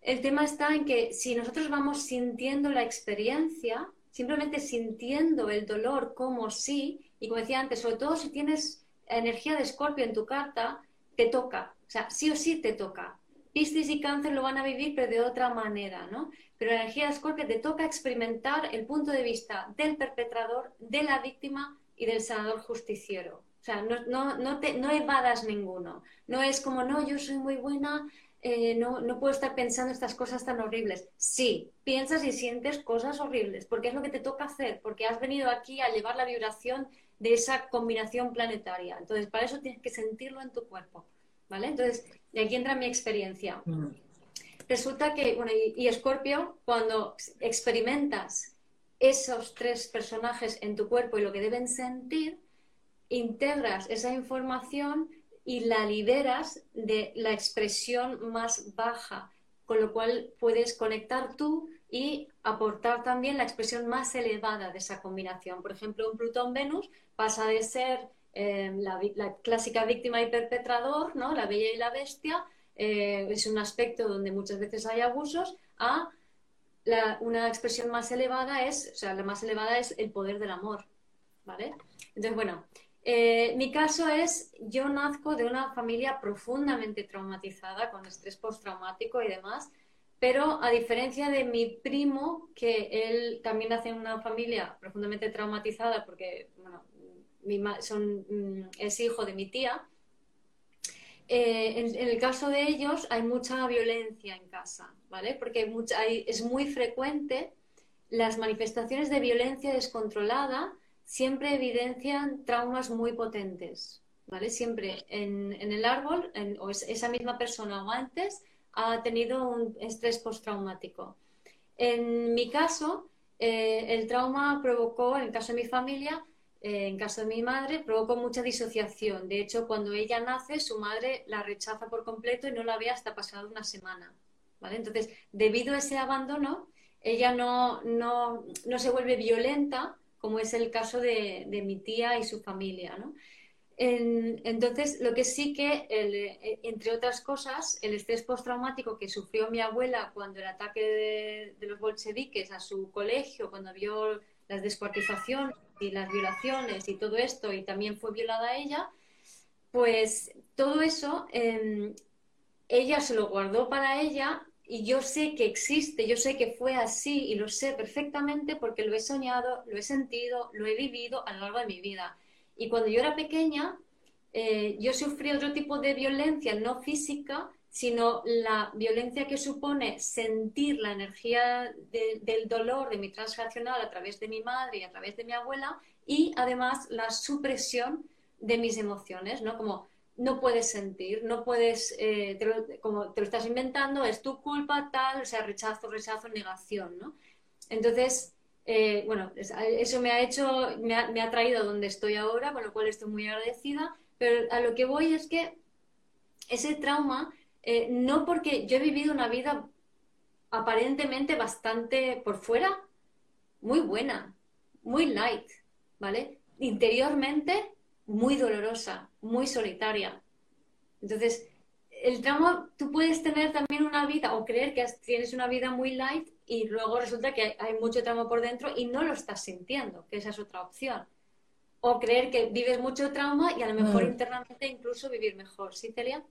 el tema está en que si nosotros vamos sintiendo la experiencia, simplemente sintiendo el dolor como sí, y como decía antes, sobre todo si tienes energía de escorpio en tu carta, te toca, o sea, sí o sí te toca. Piscis y Cáncer lo van a vivir, pero de otra manera, ¿no? Pero la energía de Scorpio te toca experimentar el punto de vista del perpetrador, de la víctima y del sanador justiciero. O sea, no, no, no, te, no evadas ninguno. No es como, no, yo soy muy buena, eh, no, no puedo estar pensando estas cosas tan horribles. Sí, piensas y sientes cosas horribles, porque es lo que te toca hacer, porque has venido aquí a llevar la vibración de esa combinación planetaria. Entonces, para eso tienes que sentirlo en tu cuerpo. ¿Vale? Entonces, y aquí entra mi experiencia. Mm. Resulta que, bueno, y, Scorpio, cuando experimentas esos tres personajes en tu cuerpo y lo que deben sentir, integras esa información y la liberas de la expresión más baja, con lo cual puedes conectar tú y aportar también la expresión más elevada de esa combinación. Por ejemplo, un Plutón-Venus pasa de ser eh, la, clásica víctima y perpetrador, ¿no? la bella y la bestia, eh, es un aspecto donde muchas veces hay abusos, a una expresión más elevada es, o sea, la más elevada es el poder del amor, ¿vale? Entonces, bueno, eh, mi caso es, yo nazco de una familia profundamente traumatizada, con estrés postraumático y demás, pero a diferencia de mi primo, que él también nace en una familia profundamente traumatizada, porque, bueno, son, mm, es hijo de mi tía. Eh, en, el caso de ellos hay mucha violencia en casa, ¿vale? Porque es muy frecuente las manifestaciones de violencia descontrolada siempre evidencian traumas muy potentes, ¿vale? Siempre en, el árbol, o esa misma persona o antes, ha tenido un estrés postraumático. En mi caso, eh, el trauma provocó, en el caso de mi familia, en caso de mi madre, provocó mucha disociación. De hecho, cuando ella nace, su madre la rechaza por completo y no la ve hasta pasado una semana. ¿vale? Entonces, debido a ese abandono, ella no, no, no se vuelve violenta, como es el caso de, de mi tía y su familia. ¿no? entonces, lo que sí que, eh, entre otras cosas, el estrés postraumático que sufrió mi abuela cuando el ataque de, los bolcheviques a su colegio, cuando vio las descuartizaciones y las violaciones y todo esto, y también fue violada ella, pues todo eso em, ella se lo guardó para ella y yo sé que existe, yo sé que fue así y lo sé perfectamente porque lo he soñado, lo he sentido, lo he vivido a lo largo de mi vida. Y cuando yo era pequeña, eh, yo sufrí otro tipo de violencia, no física, sino la violencia que supone sentir la energía del dolor de mi transgeneracional a través de mi madre y a través de mi abuela, y además la supresión de mis emociones, ¿no? Como no puedes sentir, no puedes, eh, como te lo estás inventando, es tu culpa, tal, o sea, rechazo, rechazo, negación, ¿no? Entonces, eh, bueno, eso me ha hecho, me ha, traído a donde estoy ahora, con lo cual estoy muy agradecida, pero a lo que voy es que ese trauma, eh, no porque yo he vivido una vida aparentemente bastante por fuera, muy buena, muy light, ¿vale? Interiormente, muy dolorosa, muy solitaria. Entonces, el trauma, tú puedes tener también una vida o creer que tienes una vida muy light y luego resulta que hay mucho trauma por dentro y no lo estás sintiendo, que esa es otra opción. O creer que vives mucho trauma y a lo mejor mm. internamente incluso vivir mejor. ¿Sí, Celia?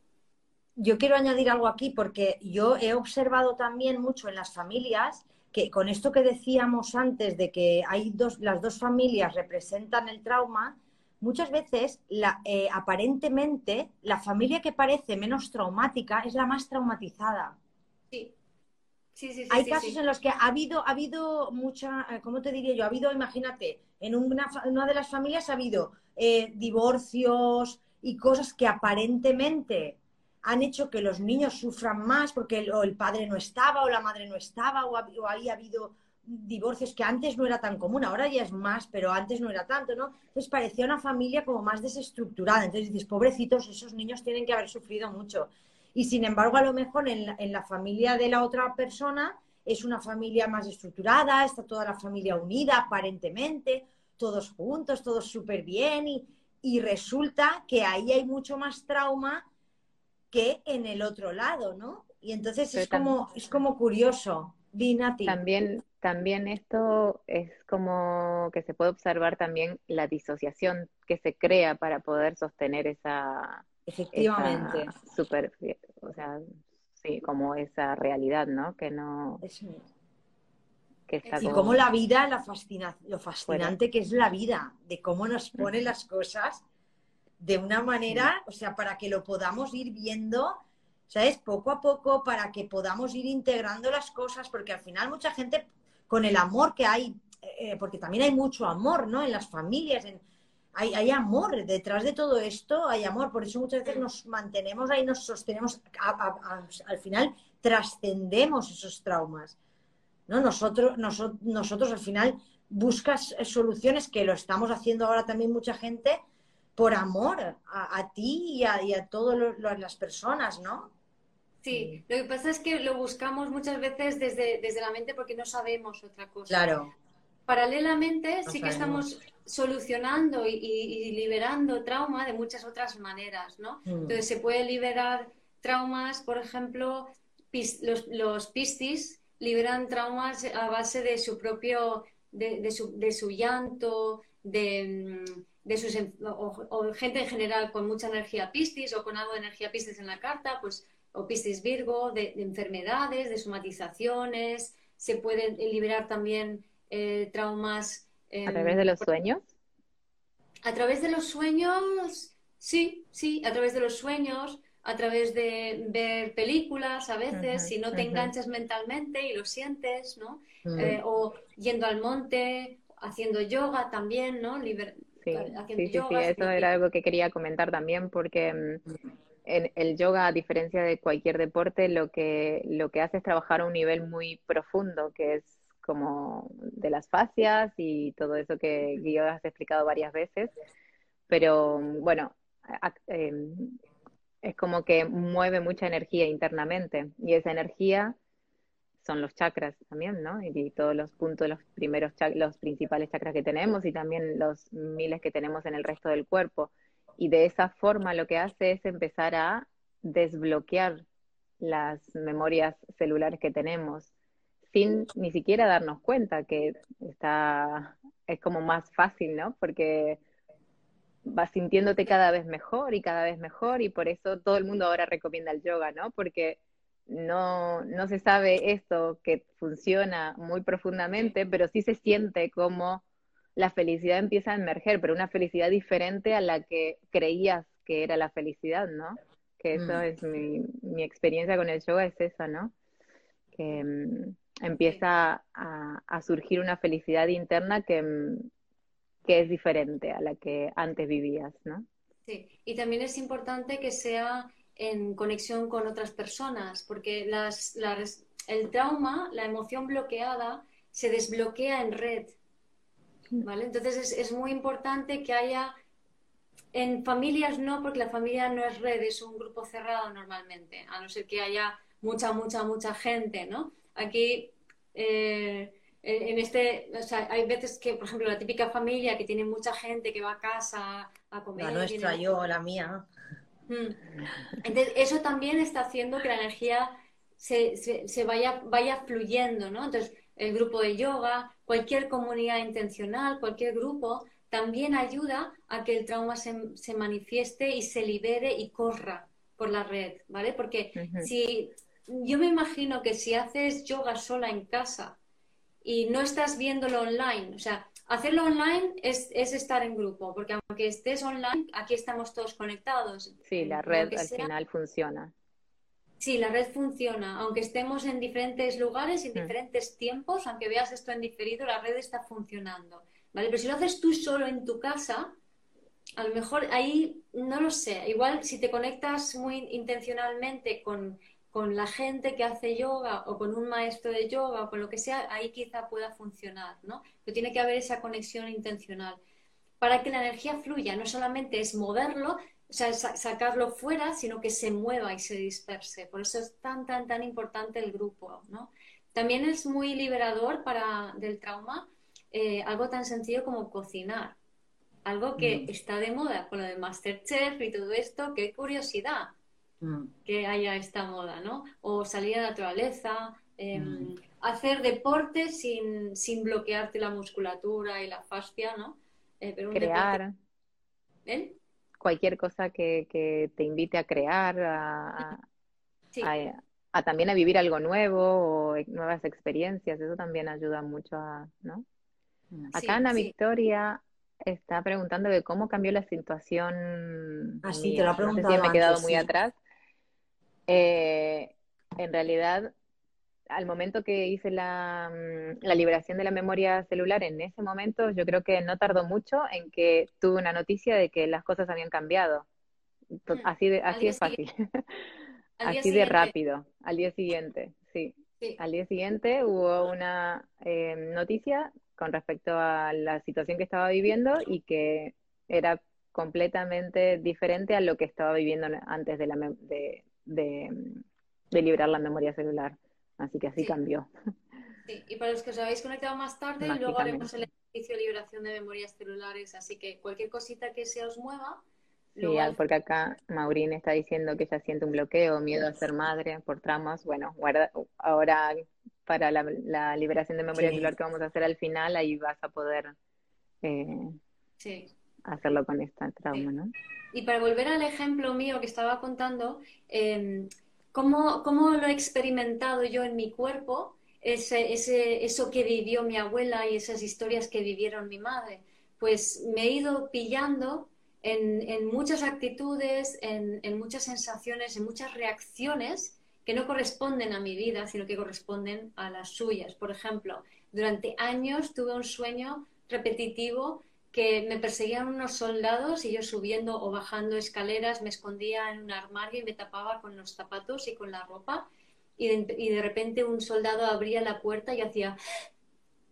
Yo quiero añadir algo aquí porque yo he observado también mucho en las familias que con esto que decíamos antes de que hay dos, las dos familias representan el trauma, muchas veces la, eh, aparentemente la familia que parece menos traumática es la más traumatizada. Sí. Hay casos en los que ha habido, ha habido mucha, eh, ¿cómo te diría yo? Ha habido, imagínate, en una, una de las familias ha habido eh, divorcios y cosas que aparentemente han hecho que los niños sufran más porque el, o el padre no estaba o la madre no estaba o, o ahí ha habido divorcios que antes no era tan común, ahora ya es más, pero antes no era tanto, ¿no? Entonces parecía una familia como más desestructurada. Entonces dices, pobrecitos, esos niños tienen que haber sufrido mucho. Y sin embargo, a lo mejor en la, familia de la otra persona es una familia más estructurada, está toda la familia unida aparentemente, todos juntos, todos súper bien y, resulta que ahí hay mucho más trauma que en el otro lado, ¿no? Y entonces es como, es como curioso. Dinati. También, también esto es como que se puede observar también la disociación que se crea para poder sostener esa, Efectivamente. Súper, o sea, sí, como esa realidad, ¿no? Que no... Que está y como la vida, la fascina, lo fascinante que es la vida, de cómo nos pone las cosas de una manera, o sea, para que lo podamos ir viendo, ¿sabes? Poco a poco, para que podamos ir integrando las cosas, porque al final mucha gente, con el amor que hay, eh, porque también hay mucho amor, ¿no? En las familias, en, hay, amor, detrás de todo esto hay amor, por eso muchas veces nos mantenemos ahí, nos sostenemos, al final trascendemos esos traumas. ¿no? Nosotros, nosotros, al final buscas soluciones, que lo estamos haciendo ahora también mucha gente, por amor a, ti y a, todas las personas, ¿no? Sí, lo que pasa es que lo buscamos muchas veces desde, desde la mente porque no sabemos otra cosa. Claro. Paralelamente, sí que estamos solucionando y, liberando trauma de muchas otras maneras, ¿no? Mm. Entonces, se puede liberar traumas, por ejemplo, los, pistis liberan traumas a base de su propio, de, su, llanto, de, sus, o, gente en general con mucha energía pistis o con algo de energía pistis en la carta, pues, o pistis virgo, de, enfermedades, de somatizaciones, se pueden liberar también eh, traumas. ¿A través de los sueños? A través de los sueños, sí, sí, a través de los sueños, a través de ver películas a veces, si no te enganchas mentalmente y lo sientes, ¿no? Eh, o yendo al monte, haciendo yoga también, ¿no? Sí, sí, sí, eso era algo que quería comentar también porque mm, en el yoga, a diferencia de cualquier deporte, lo que, lo que hace es trabajar a un nivel muy profundo, que es como de las fascias y todo eso que yo has explicado varias veces. Pero bueno, em, es como que mueve mucha energía internamente y esa energía son los chakras también, ¿no? Y, todos los puntos, los primeros, los principales chakras que tenemos y también los miles que tenemos en el resto del cuerpo. Y de esa forma lo que hace es empezar a desbloquear las memorias celulares que tenemos sin ni siquiera darnos cuenta que está es como más fácil, ¿no? Porque vas sintiéndote cada vez mejor y cada vez mejor y por eso todo el mundo ahora recomienda el yoga, ¿no? Porque no, no se sabe esto que funciona muy profundamente, pero sí se siente como la felicidad empieza a emerger, pero una felicidad diferente a la que creías que era la felicidad, ¿no? Que eso mm. es mi, mi, experiencia con el yoga, es esa, ¿no? Que mm, empieza a, a, surgir una felicidad interna que, mm, que es diferente a la que antes vivías, ¿no? Sí, y también es importante que sea en conexión con otras personas, porque las, el trauma, la emoción bloqueada, se desbloquea en red. ¿vale? Entonces es, es, muy importante que haya, en familias no, porque la familia no es red, es un grupo cerrado normalmente, a no ser que haya mucha, mucha, mucha gente, ¿no? Aquí, eh, en este, o sea, hay veces que, por ejemplo, la típica familia que tiene mucha gente que va a casa a comer. La nuestra, yo, la mía. Mm. Entonces, eso también está haciendo que la energía se, se, vaya, vaya fluyendo, ¿no? Entonces, el grupo de yoga, cualquier comunidad intencional, cualquier grupo, también ayuda a que el trauma se, se manifieste y se libere y corra por la red, ¿vale? Porque si yo me imagino que si haces yoga sola en casa y no estás viéndolo online, o sea, Hacerlo online es, estar en grupo, porque aunque estés online, aquí estamos todos conectados. Sí, la red al final funciona. Sí, la red funciona. Aunque estemos en diferentes lugares, en mm. diferentes tiempos, aunque veas esto en diferido, la red está funcionando. ¿Vale? Pero si lo haces tú solo en tu casa, a lo mejor ahí, no lo sé, igual si te conectas muy intencionalmente con con la gente que hace yoga o con un maestro de yoga o con lo que sea, ahí quizá pueda funcionar, ¿no? Pero tiene que haber esa conexión intencional. Para que la energía fluya, no solamente es moverlo, o sea, sacarlo fuera, sino que se mueva y se disperse. Por eso es tan, tan, tan importante el grupo, ¿no? También es muy liberador para, del trauma eh, algo tan sencillo como cocinar. Algo que mm. está de moda con lo de Masterchef y todo esto, qué curiosidad Mm. que haya esta moda, ¿no? O salir a la naturaleza, em, mm. hacer deporte sin, sin, bloquearte la musculatura y la fascia, ¿no? Eh, crear. ¿Eh? Cualquier cosa que, que, te invite a crear, a, a, también a vivir algo nuevo o nuevas experiencias, eso también ayuda mucho a, ¿no? Acá Ana Victoria está preguntando de cómo cambió la situación. Ah, sí, te lo ha preguntado. me he quedado muy atrás. Eh, en realidad, al momento que hice la, mm, la, liberación de la memoria celular, en ese momento yo creo que no tardó mucho en que tuve una noticia de que las cosas habían cambiado. Mm. Así de, así es fácil. así de rápido. Al día siguiente, sí. Al día siguiente hubo una eh, noticia con respecto a la situación que estaba viviendo y que era completamente diferente a lo que estaba viviendo antes de, la, de, de, liberar la memoria celular. Así que así cambió. Sí, y para los que os habéis conectado más tarde, luego haremos el ejercicio de liberación de memorias celulares, así que cualquier cosita que se os mueva. Sí, porque acá Maureen está diciendo que ella siente un bloqueo, miedo a ser madre por traumas. Bueno, guarda, ahora para la, liberación de memoria celular que vamos a hacer al final, ahí vas a poder eh, hacerlo con esta trauma, ¿no? Y para volver al ejemplo mío que estaba contando, em, ¿cómo, ¿cómo, lo he experimentado yo en mi cuerpo? Ese, ese, eso que vivió mi abuela y esas historias que vivieron mi madre. Pues me he ido pillando en, en muchas actitudes, en, en, muchas sensaciones, en muchas reacciones que no corresponden a mi vida, sino que corresponden a las suyas. Por ejemplo, durante años tuve un sueño repetitivo que me perseguían unos soldados y yo subiendo o bajando escaleras me escondía en un armario y me tapaba con los zapatos y con la ropa y de, repente un soldado abría la puerta y hacía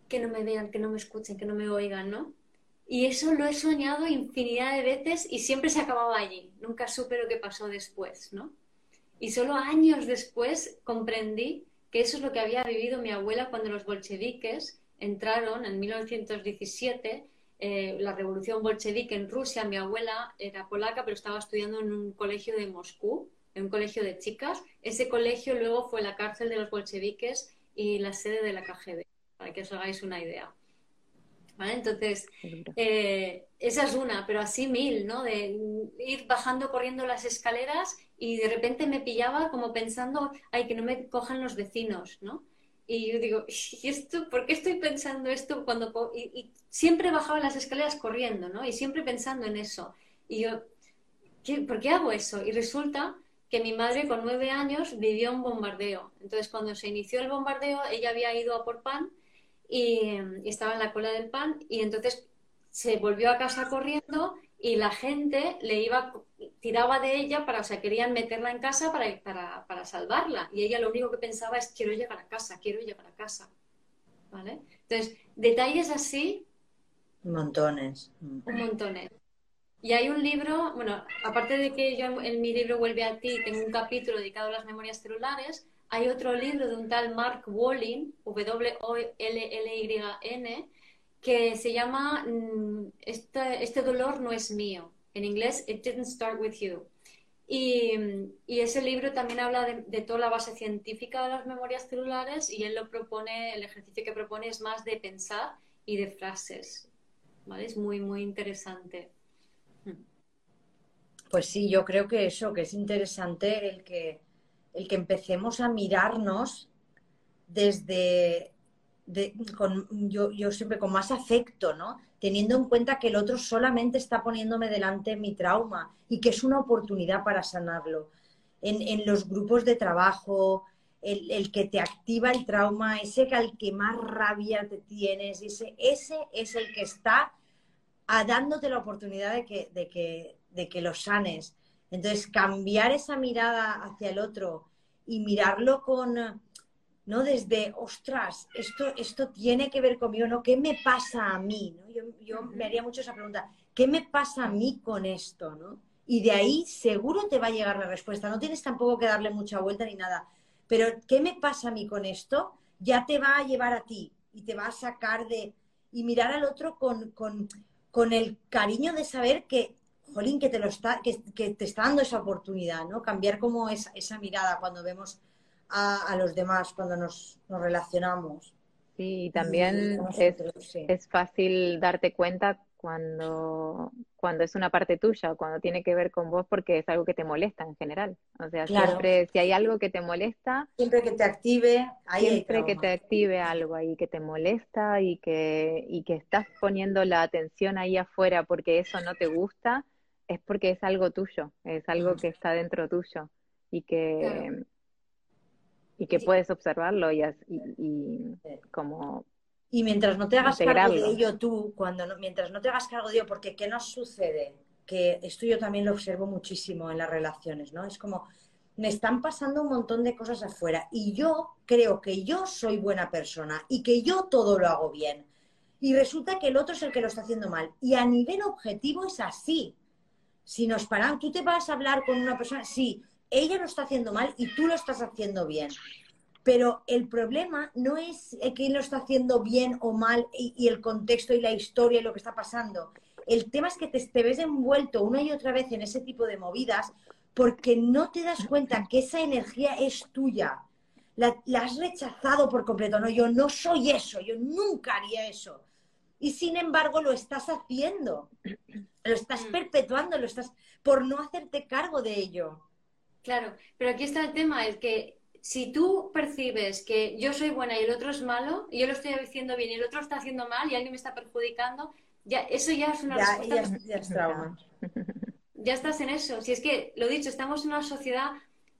que no me vean, que no me escuchen, que no me oigan, ¿no? Y eso lo he soñado infinidad de veces y siempre se acababa allí. Nunca supe lo que pasó después, ¿no? Y solo años después comprendí que eso es lo que había vivido mi abuela cuando los bolcheviques entraron en 1917, eh, la revolución bolchevique en Rusia. Mi abuela era polaca, pero estaba estudiando en un colegio de Moscú, en un colegio de chicas. Ese colegio luego fue la cárcel de los bolcheviques y la sede de la KGB, para que os hagáis una idea. Entonces, eh, esa es una, pero así mil, ¿no? De ir bajando corriendo las escaleras y de repente me pillaba como pensando, ay, que no me cojan los vecinos, ¿no? Y yo digo, ¿y esto, ¿por qué estoy pensando esto cuando... Y, siempre bajaba las escaleras corriendo, ¿no? Y siempre pensando en eso. Y yo, ¿por qué hago eso? Y resulta que mi madre con nueve años vivió un bombardeo. Entonces, cuando se inició el bombardeo, ella había ido a por pan y, estaba en la cola del pan y entonces se volvió a casa corriendo y la gente le iba tiraba de ella para o sea querían meterla en casa para, para, para salvarla. Y ella lo único que pensaba es quiero llegar a casa quiero llegar a casa vale entonces detalles así montones. un montones. Y hay un libro bueno aparte de que yo en mi libro vuelve a ti tengo un capítulo dedicado a las memorias celulares hay otro libro de un tal Mark Walling, W-O-L-L-Y-N, que se llama mm, este, este, dolor no es mío. En inglés, It Didn't Start With You. Y, ese libro también habla de, toda la base científica de las memorias celulares y él lo propone, el ejercicio que propone es más de pensar y de frases. ¿Vale? Es muy, muy interesante. Pues sí, yo creo que eso, que es interesante el que el que empecemos a mirarnos desde, yo, siempre con más afecto, ¿no? Teniendo en cuenta que el otro solamente está poniéndome delante mi trauma y que es una oportunidad para sanarlo. En, los grupos de trabajo, el, que te activa el trauma, ese que que más rabia te tienes, ese, es el que está a, dándote la oportunidad de que, de de que lo sanes. Entonces, cambiar esa mirada hacia el otro y mirarlo con, ¿no? Desde, ostras, esto, esto tiene que ver conmigo, ¿no? ¿Qué me pasa a mí? ¿no? Yo, yo me haría mucho esa pregunta, ¿qué me pasa a mí con esto? ¿no? Y de ahí seguro te va a llegar la respuesta. No tienes tampoco que darle mucha vuelta ni nada. Pero ¿qué me pasa a mí con esto? Ya te va a llevar a ti y te va a sacar de... Y mirar al otro con, con, con el cariño de saber que jolín, que te, lo está, que, te está dando esa oportunidad, ¿no? Cambiar como esa mirada cuando vemos a, los demás, cuando nos, relacionamos. Sí, también es, es, fácil darte cuenta cuando, cuando es una parte tuya o cuando tiene que ver con vos porque es algo que te molesta en general. O sea, siempre, si hay algo que te molesta. Siempre que te active, ahí Siempre que te active algo ahí que te molesta y que, y que estás poniendo la atención ahí afuera porque eso no te gusta, es porque es algo tuyo, es algo que está dentro tuyo y que, y que puedes observarlo y, y, como... Y mientras no te hagas cargo de ello tú, cuando mientras no te hagas cargo de ello, porque ¿qué nos sucede? Que esto yo también lo observo muchísimo en las relaciones, ¿no? Es como, me están pasando un montón de cosas afuera y yo creo que yo soy buena persona y que yo todo lo hago bien. Y resulta que el otro es el que lo está haciendo mal. Y a nivel objetivo es así. Si nos paramos, tú te vas a hablar con una persona, sí, ella lo está haciendo mal y tú lo estás haciendo bien. Pero el problema no es quién lo está haciendo bien o mal y, el contexto y la historia y lo que está pasando. El tema es que te, ves envuelto una y otra vez en ese tipo de movidas porque no te das cuenta que esa energía es tuya. La, la, has rechazado por completo. No, yo no soy eso, yo nunca haría eso. Y sin embargo lo estás haciendo lo estás mm. perpetuando, lo estás por no hacerte cargo de ello. Claro, pero aquí está el tema, el que si tú percibes que yo soy buena y el otro es malo, y yo lo estoy diciendo bien y el otro está haciendo mal y alguien me está perjudicando, ya eso ya es una respuesta. Ya, es trauma. Ya estás en eso. Si es que, lo dicho, estamos en una sociedad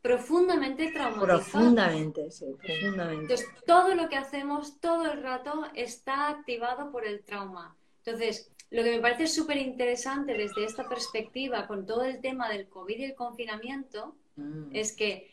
profundamente traumatizada. Profundamente, sí, profundamente. Entonces, todo lo que hacemos todo el rato está activado por el trauma. Entonces, lo que me parece súper interesante desde esta perspectiva, con todo el tema del COVID y el confinamiento, mm. es que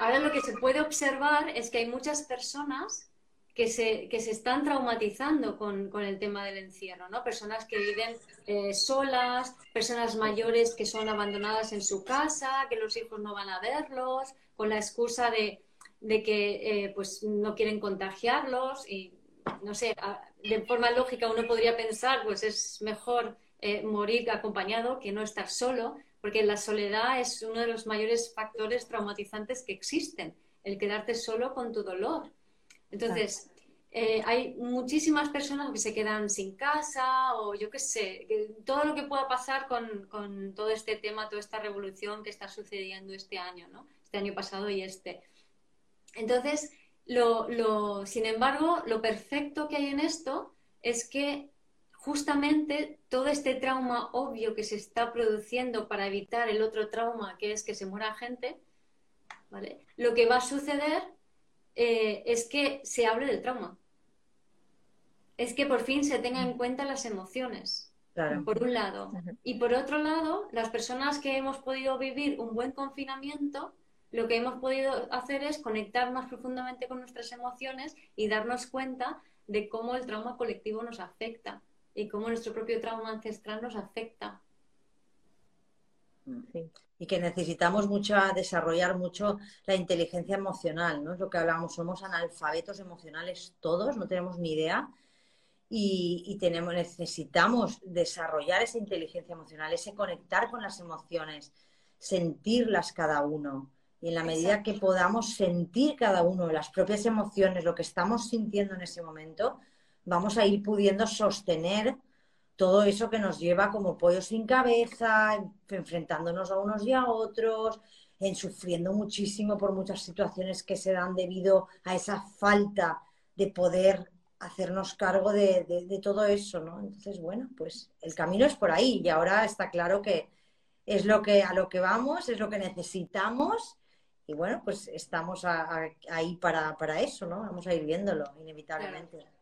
ahora lo que se puede observar es que hay muchas personas que se, que se están traumatizando con, con, el tema del encierro, ¿no? Personas que viven eh, solas, personas mayores que son abandonadas en su casa, que los hijos no van a verlos, con la excusa de, de que eh, pues no quieren contagiarlos y no sé, de forma lógica uno podría pensar pues es mejor eh, morir acompañado que no estar solo, porque la soledad es uno de los mayores factores traumatizantes que existen, el quedarte solo con tu dolor. Entonces, eh, hay muchísimas personas que se quedan sin casa o yo qué sé, todo lo que pueda pasar con, con, todo este tema, toda esta revolución que está sucediendo este año, ¿no? Este año pasado y este. Entonces, lo, lo, sin embargo, lo perfecto que hay en esto es que justamente todo este trauma obvio que se está produciendo para evitar el otro trauma, que es que se muera gente, ¿vale? Lo que va a suceder eh, es que se hable del trauma. Es que por fin se tengan en cuenta las emociones, por un lado. Y por otro lado, las personas que hemos podido vivir un buen confinamiento, lo que hemos podido hacer es conectar más profundamente con nuestras emociones y darnos cuenta de cómo el trauma colectivo nos afecta y cómo nuestro propio trauma ancestral nos afecta. Y que necesitamos mucho desarrollar mucho la inteligencia emocional, ¿no? Es lo que hablamos, somos analfabetos emocionales todos, no tenemos ni idea. Y, tenemos, necesitamos desarrollar esa inteligencia emocional, ese conectar con las emociones, sentirlas cada uno. Y en la medida que podamos sentir cada uno las propias emociones, lo que estamos sintiendo en ese momento, vamos a ir pudiendo sostener todo eso que nos lleva como pollo sin cabeza, enfrentándonos a unos y a otros, en sufriendo muchísimo por muchas situaciones que se dan debido a esa falta de poder hacernos cargo de, todo eso, ¿no? Entonces, bueno, pues el camino es por ahí y ahora está claro que es lo que a lo que vamos, es lo que necesitamos y bueno, pues estamos ahí para, eso, ¿no? Vamos a ir viéndolo inevitablemente.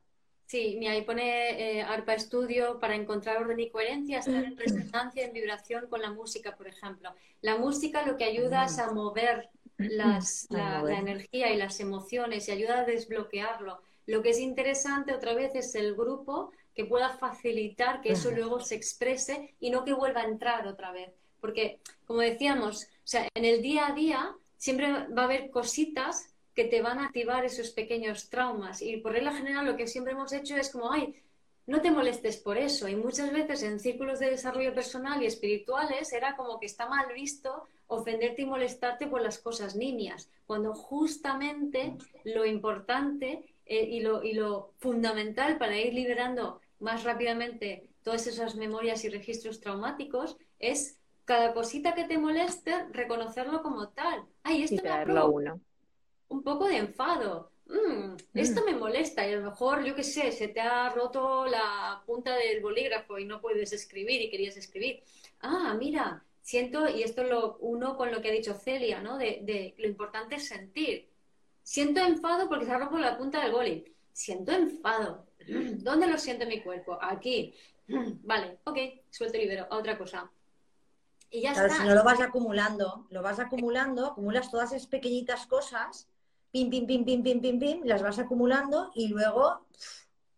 Sí, ahí pone eh, ARPA Estudio para encontrar orden y coherencia, estar en resonancia, en vibración con la música, por ejemplo. La música lo que ayuda es a mover, las, la, energía y las emociones y ayuda a desbloquearlo. Lo que es interesante otra vez es el grupo que pueda facilitar que eso luego se exprese y no que vuelva a entrar otra vez. Porque, como decíamos, o sea, en el día a día siempre va a haber cositas que te van a activar esos pequeños traumas. Y por regla general lo que siempre hemos hecho es como, ay, no te molestes por eso. Y muchas veces en círculos de desarrollo personal y espirituales era como que está mal visto ofenderte y molestarte por las cosas niñas, cuando justamente lo importante eh, y, lo, y lo fundamental para ir liberando más rápidamente todas esas memorias y registros traumáticos es cada cosita que te moleste, reconocerlo como tal. Ay, esto me uno un poco de enfado. Mm, esto mm. me molesta y a lo mejor, yo qué sé, se te ha roto la punta del bolígrafo y no puedes escribir y querías escribir. Ah, mira, siento, y esto lo uno con lo que ha dicho Celia, ¿no? De, lo importante es sentir. Siento enfado porque se ha roto la punta del boli. Siento enfado. ¿Dónde lo siento en mi cuerpo? Aquí. Vale, ok, suelto y libero. A otra cosa. Y ya está. Si no lo vas acumulando, lo vas acumulando, acumulas todas esas pequeñitas cosas pim, pim, pim, pim, pim, pim, pim, las vas acumulando y luego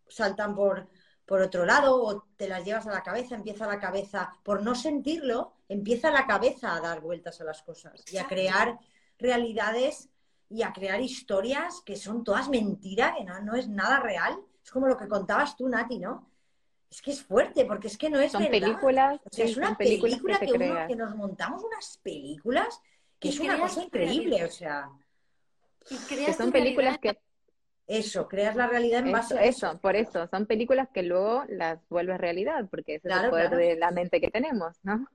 saltan por, por otro lado o te las llevas a la cabeza, empieza la cabeza, por no sentirlo, empieza la cabeza a dar vueltas a las cosas y a crear realidades y a crear historias que son todas mentiras, que no, es nada real. Es como lo que contabas tú, Nati, ¿no? Es que es fuerte, porque es que no es son películas, es una película que, que, nos montamos unas películas que es una cosa increíble, o sea que son películas que... Eso, creas la realidad en base a eso. por eso, son películas que luego las vuelves realidad, porque ese es el poder de la mente que tenemos, ¿no?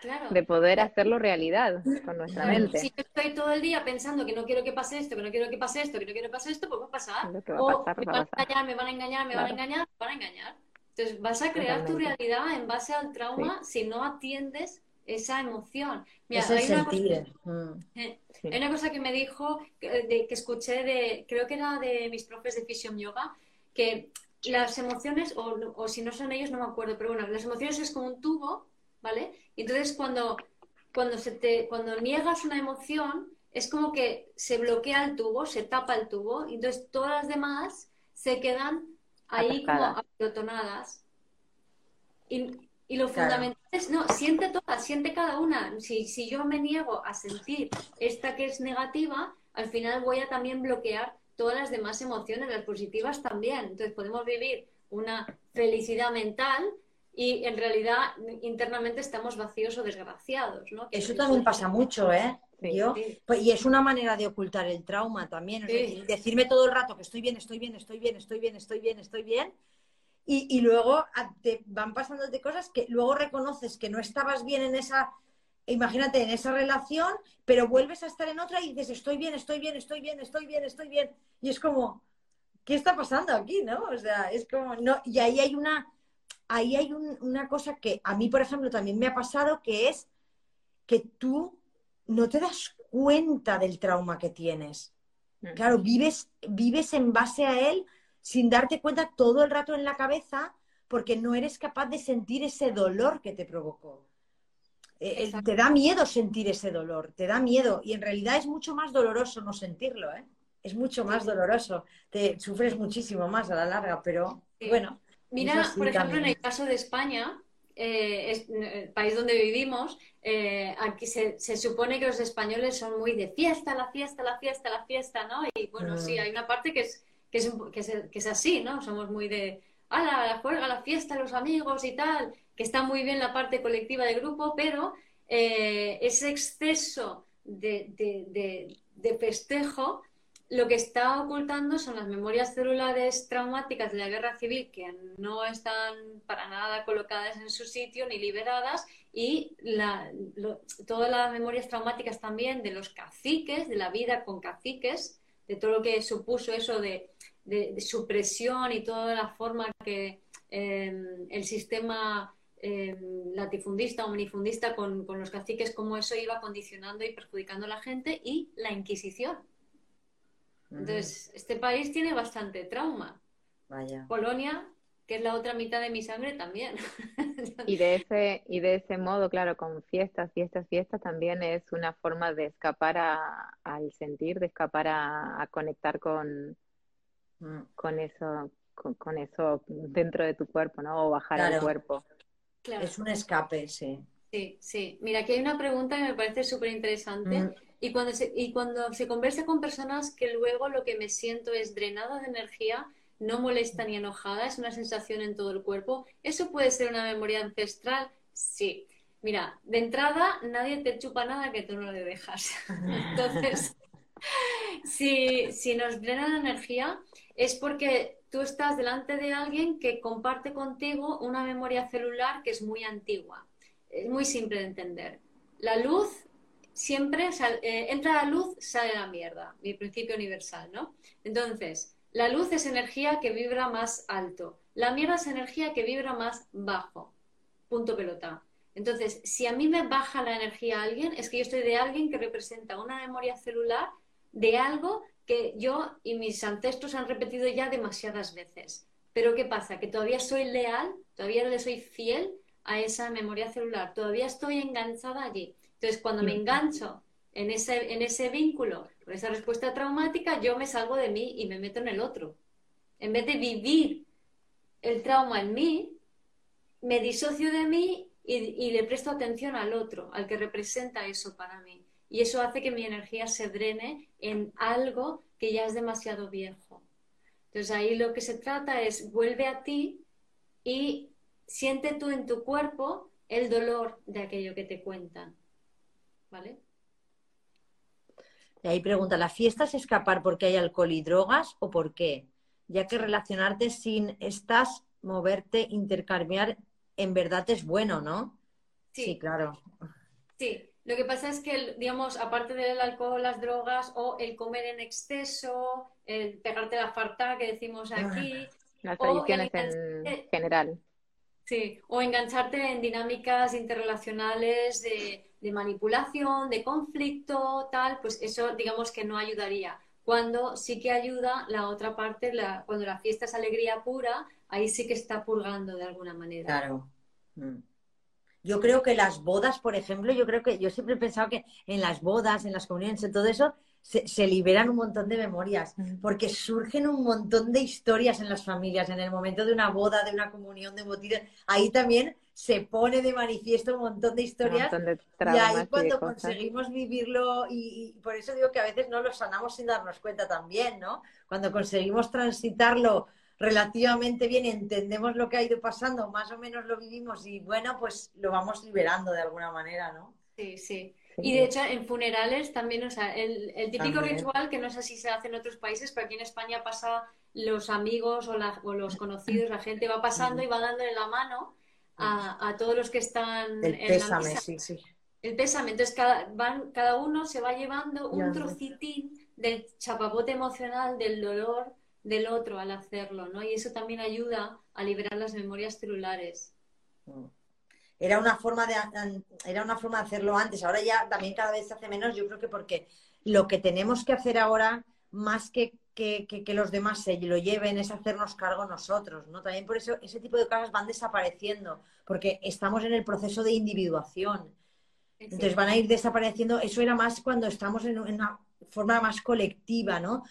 Claro. De poder hacerlo realidad con nuestra mente. Si yo estoy todo el día pensando que no quiero que pase esto, que no quiero que pase esto, que no quiero que pase esto, pues va a pasar. o me van a engañar, me van a engañar, me van a engañar, me van a engañar. Entonces vas a crear tu realidad en base al trauma si no atiendes esa emoción. Mira, hay, una cosa, mm. eh, hay una cosa que me dijo, que, de, que escuché de, creo que era de mis profes de Fusion Yoga, que las emociones, o, o, si no son ellos, no me acuerdo, pero bueno, las emociones es como un tubo, ¿vale? Y entonces cuando, cuando, se te, cuando niegas una emoción, es como que se bloquea el tubo, se tapa el tubo, y entonces todas las demás se quedan ahí como apilotonadas. Y, y lo fundamental es, no, siente todas, siente cada una. Si, si yo me niego a sentir esta que es negativa, al final voy a también bloquear todas las demás emociones, las positivas también. Entonces podemos vivir una felicidad mental y en realidad internamente estamos vacíos o desgraciados, ¿no? Eso también pasa mucho, ¿eh? Yo, pues, y es una manera de ocultar el trauma también, decirme todo el rato que estoy bien, estoy bien, estoy bien, estoy bien, estoy bien, estoy bien, y, y luego te van pasándote cosas que luego reconoces que no estabas bien en esa imagínate, en esa relación, pero vuelves a estar en otra y dices, estoy bien, estoy bien, estoy bien, estoy bien, estoy bien. Y es como, ¿qué está pasando aquí, no? O sea, es como, no, y ahí hay una, ahí hay una cosa que a mí, por ejemplo, también me ha pasado, que es que tú no te das cuenta del trauma que tienes. Mm. Claro, vives, vives en base a él sin darte cuenta todo el rato en la cabeza porque no eres capaz de sentir ese dolor que te provocó. Eh, eh, te da miedo sentir ese dolor, te da miedo. Y en realidad es mucho más doloroso no sentirlo, ¿eh? Es mucho más doloroso. Te sufres muchísimo más a la larga, pero bueno. Mira, por ejemplo, en el caso de España, es, el país donde vivimos, aquí se, supone que los españoles son muy de fiesta, la fiesta, la fiesta, la fiesta, ¿no? Y bueno, sí, mm. hay una parte que es, que es, que es, que es así, ¿no? Somos muy de, ¡Hala, la juega, la fiesta, los amigos y tal! que está muy bien la parte colectiva de grupo, pero eh, ese exceso de, festejo lo que está ocultando son las memorias celulares traumáticas de la guerra civil que no están para nada colocadas en su sitio ni liberadas y todas las memorias traumáticas también de los caciques, de la vida con caciques, de todo lo que supuso eso de, supresión y toda la forma que eh, el sistema eh, latifundista o minifundista con, con, los caciques, cómo eso iba condicionando y perjudicando a la gente y la Inquisición. Entonces, este país tiene bastante trauma. Vaya. Polonia, que es la otra mitad de mi sangre, también. y de ese, y de ese modo, claro, con fiestas, fiestas, fiestas, también es una forma de escapar al sentir, de escapar a, conectar con, con eso, con, eso dentro de tu cuerpo, ¿no? O bajar al cuerpo. Es un escape, sí. Sí, sí. Mira, aquí hay una pregunta que me parece súper interesante. Mm. Y, cuando se, y cuando se conversa con personas que luego lo que me siento es drenada de energía, no molesta ni enojada, es una sensación en todo el cuerpo. ¿Eso puede ser una memoria ancestral? Sí. Mira, de entrada, nadie te chupa nada que tú no le dejas. Entonces, si, si nos la energía, es porque tú estás delante de alguien que comparte contigo una memoria celular que es muy antigua. Es muy simple de entender. La luz siempre eh, entra la luz, sale la mierda, mi principio universal, ¿no? Entonces, la luz es energía que vibra más alto, la mierda es energía que vibra más bajo. Punto pelota. Entonces, si a mí me baja la energía a alguien, es que yo estoy de alguien que representa una memoria celular de algo que yo y mis ancestros han repetido ya demasiadas veces. Pero ¿qué pasa? Que todavía soy leal, todavía le soy fiel a esa memoria celular, todavía estoy enganchada allí. Entonces, cuando me engancho en ese, en ese vínculo, con esa respuesta traumática, yo me salgo de mí y me meto en el otro. En vez de vivir el trauma en mí, me disocio de mí y, le presto atención al otro, al que representa eso para mí y eso hace que mi energía se drene en algo que ya es demasiado viejo. Entonces ahí lo que se trata es vuelve a ti y siente tú en tu cuerpo el dolor de aquello que te cuentan. ¿Vale? Y ahí pregunta, ¿la fiesta es escapar porque hay alcohol y drogas o por qué? Ya que relacionarte sin estas, moverte, intercambiar, en verdad es bueno, ¿no? Sí, sí claro. Sí, lo que pasa es que, digamos, aparte del alcohol, las drogas o el comer en exceso, el pegarte la farta que decimos ah, aquí. Las tradiciones en general. Sí, o engancharte en dinámicas interrelacionales de, de, manipulación, de conflicto, tal, pues eso digamos que no ayudaría. cuando sí que ayuda la otra parte, cuando la fiesta es alegría pura, ahí sí que está purgando de alguna manera. Claro. Mm. Yo creo que las bodas, por ejemplo, yo creo que yo siempre he pensado que en las bodas, en las comunidades, en todo eso, se, liberan un montón de memorias, mm. porque surgen un montón de historias en las familias, en el momento de una boda, de una comunión, de botitas, ahí también se pone de manifiesto un montón de historias y ahí cuando conseguimos vivirlo y, por eso digo que a veces no lo sanamos sin darnos cuenta también, ¿no? Cuando conseguimos transitarlo relativamente bien, entendemos lo que ha ido pasando, más o menos lo vivimos y bueno, pues lo vamos liberando de alguna manera, ¿no? Sí, sí. Y de hecho, en funerales también, o sea, el, típico ritual, que no sé si se hace en otros países, pero aquí en España pasa los amigos o, los conocidos, la gente va pasando y va dándole la mano a, todos los que están el pésame, Sí, sí. El pésame. Entonces, cada, van, cada uno se va llevando un trocitín del chapapote emocional, del dolor del otro al hacerlo, ¿no? Y eso también ayuda a liberar las memorias celulares. Mm era una forma de era una forma de hacerlo antes. Ahora ya también cada vez se hace menos. Yo creo que porque lo que tenemos que hacer ahora, más que que, los demás se lo lleven, es hacernos cargo nosotros, ¿no? También por eso ese tipo de cosas van desapareciendo, porque estamos en el proceso de individuación. Entonces van a ir desapareciendo. Eso era más cuando estamos en, en una forma más colectiva, ¿no?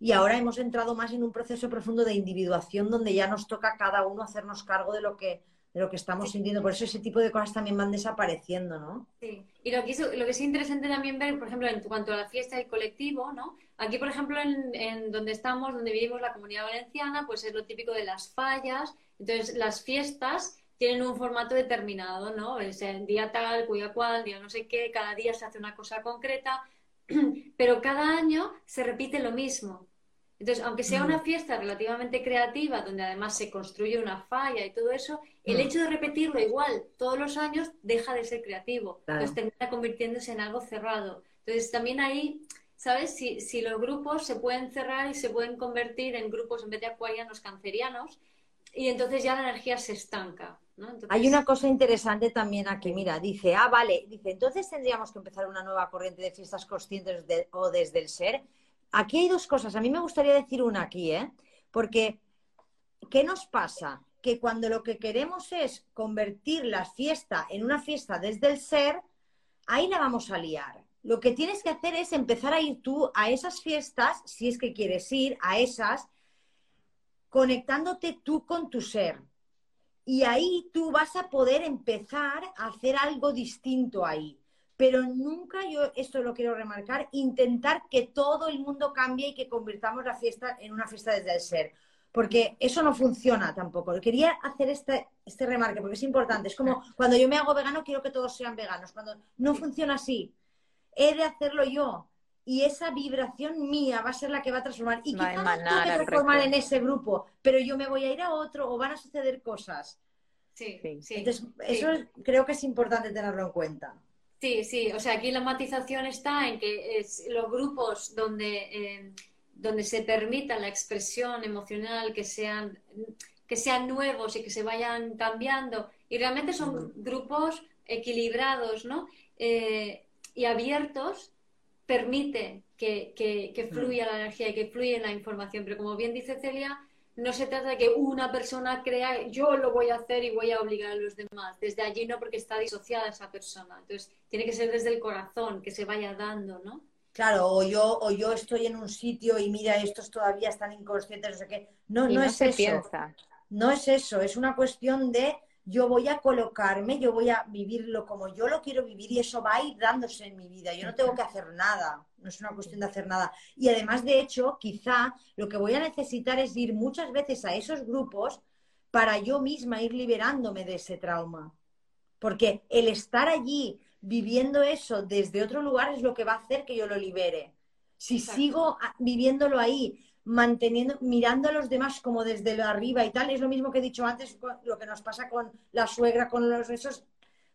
Y ahora hemos entrado más en un proceso profundo de individuación donde ya nos toca a cada uno hacernos cargo de lo que de lo que estamos sintiendo. Por eso ese tipo de cosas también van desapareciendo, ¿no? Sí. Y lo que, es, lo que es interesante también ver, por ejemplo, en cuanto a la fiesta del colectivo, ¿no? Aquí, por ejemplo, en, donde estamos, donde vivimos la comunidad valenciana, pues es lo típico de las fallas. Entonces, las fiestas tienen un formato determinado, ¿no? Es el día tal, cuya cual, día no sé qué, cada día se hace una cosa concreta, pero cada año se repite lo mismo. Entonces, aunque sea una fiesta relativamente creativa, donde además se construye una falla y todo eso, el hecho de repetirlo igual todos los años deja de ser creativo. Entonces termina convirtiéndose en algo cerrado. Entonces, también ahí, ¿sabes? Si, si, los grupos se pueden cerrar y se pueden convertir en grupos en vez de acuarianos cancerianos, y entonces ya la energía se estanca. Hay una cosa interesante también aquí, mira, dice, ah, vale, dice, entonces tendríamos que empezar una nueva corriente de fiestas conscientes o desde el ser aquí hay dos cosas. A mí me gustaría decir una aquí, ¿eh? Porque, ¿qué nos pasa? Que cuando lo que queremos es convertir la fiesta en una fiesta desde el ser, ahí la vamos a liar. Lo que tienes que hacer es empezar a ir tú a esas fiestas, si es que quieres ir a esas, conectándote tú con tu ser. Y ahí tú vas a poder empezar a hacer algo distinto ahí pero nunca yo, esto lo quiero remarcar, intentar que todo el mundo cambie y que convirtamos la fiesta en una fiesta desde el ser. Porque eso no funciona tampoco. Quería hacer este, este remarque porque es importante. Es como cuando yo me hago vegano, quiero que todos sean veganos. Cuando no funciona así, he de hacerlo yo. Y esa vibración mía va a ser la que va a transformar. Y quizás no tengo que transformar en ese grupo, pero yo me voy a ir a otro o van a suceder cosas. Sí, sí. Entonces, eso creo que es importante tenerlo en cuenta. Sí, sí, o sea, aquí la matización está en que es los grupos donde, eh, donde se permita la expresión emocional, que sean, que sean nuevos y que se vayan cambiando, y realmente son grupos equilibrados ¿no? Eh, y abiertos, permite que, que, fluya la energía y que fluya la información. Pero como bien dice Celia, no se trata de que una persona crea, yo lo voy a hacer y voy a obligar a los demás. Desde allí no, porque está disociada esa persona. Entonces, tiene que ser desde el corazón, que se vaya dando, ¿no? Claro, o yo, o yo estoy en un sitio y mira, estos todavía están inconscientes, no sé qué. No, no, es eso. No es eso, es una cuestión de yo voy a colocarme, yo voy a vivirlo como yo lo quiero vivir y eso va a ir dándose en mi vida. Yo no tengo que hacer nada, no es una cuestión de hacer nada. Y además, de hecho, quizá lo que voy a necesitar es ir muchas veces a esos grupos para yo misma ir liberándome de ese trauma. Porque el estar allí viviendo eso desde otro lugar es lo que va a hacer que yo lo libere. Si sigo viviéndolo ahí manteniendo, mirando a los demás como desde lo arriba y tal. Es lo mismo que he dicho antes, lo que nos pasa con la suegra, con los esos,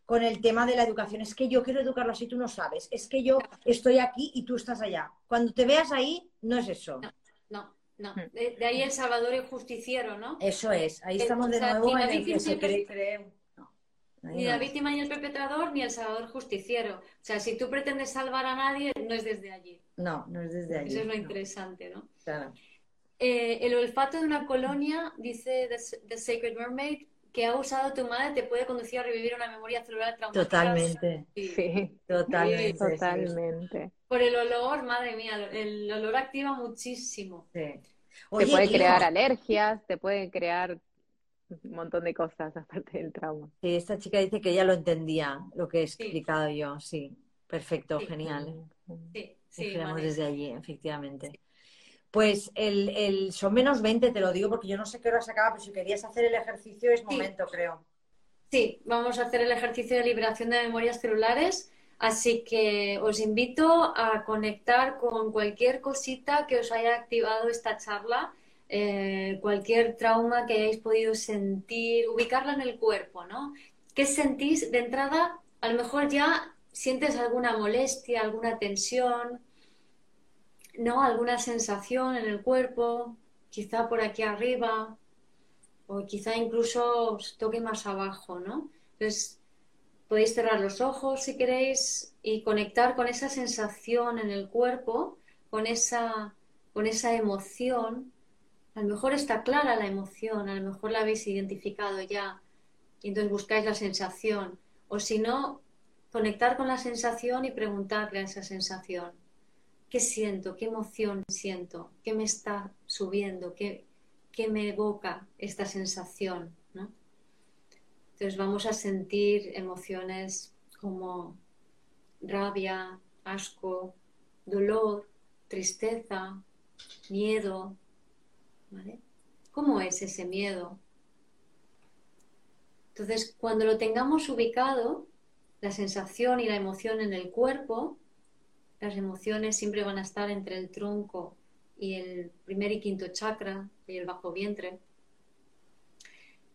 con el tema de la educación. Es que yo quiero educarlo así, tú no sabes. Es que yo estoy aquí y tú estás allá. Cuando te veas ahí, no es eso. No, no. Hmm. De, ahí el Salvador y justiciero, ¿no? Eso es. Ahí estamos de nuevo en el que se cree, Ni la víctima ni el perpetrador ni el salvador justiciero. O sea, si tú pretendes salvar a nadie, no es desde allí. No, no es desde allí. Eso es lo interesante, ¿no? Claro. Eh, el olfato de una colonia, dice The, Sacred Mermaid, que ha usado tu madre te puede conducir a revivir una memoria celular traumática. Totalmente. Sí, totalmente. totalmente. Por el olor, madre mía, el olor activa muchísimo. Sí. te puede crear alergias, te puede crear un montón de cosas aparte del trauma. Sí, esta chica dice que ya lo entendía, lo que he explicado yo, sí. Perfecto, genial. Sí, sí. desde allí, efectivamente. Pues el, el, son menos 20, te lo digo, porque yo no sé qué hora se acaba, pero si querías hacer el ejercicio es momento, creo. Sí, vamos a hacer el ejercicio de liberación de memorias celulares. Así que os invito a conectar con cualquier cosita que os haya activado esta charla eh, cualquier trauma que hayáis podido sentir, ubicarla en el cuerpo, ¿no? ¿Qué sentís de entrada? A lo mejor ya sientes alguna molestia, alguna tensión, ¿no? Alguna sensación en el cuerpo, quizá por aquí arriba, o quizá incluso toque más abajo, ¿no? Entonces, podéis cerrar los ojos si queréis y conectar con esa sensación en el cuerpo, con esa, con esa emoción a lo mejor está clara la emoción, a lo mejor la habéis identificado ya y entonces buscáis la sensación. O si no, conectar con la sensación y preguntarle a esa sensación, ¿qué siento? ¿Qué emoción siento? ¿Qué me está subiendo? ¿Qué, qué me evoca esta sensación? Entonces vamos a sentir emociones como rabia, asco, dolor, tristeza, miedo, ¿Cómo es ese miedo? Entonces, cuando lo tengamos ubicado, la sensación y la emoción en el cuerpo, las emociones siempre van a estar entre el tronco y el primer y quinto chakra y el bajo vientre.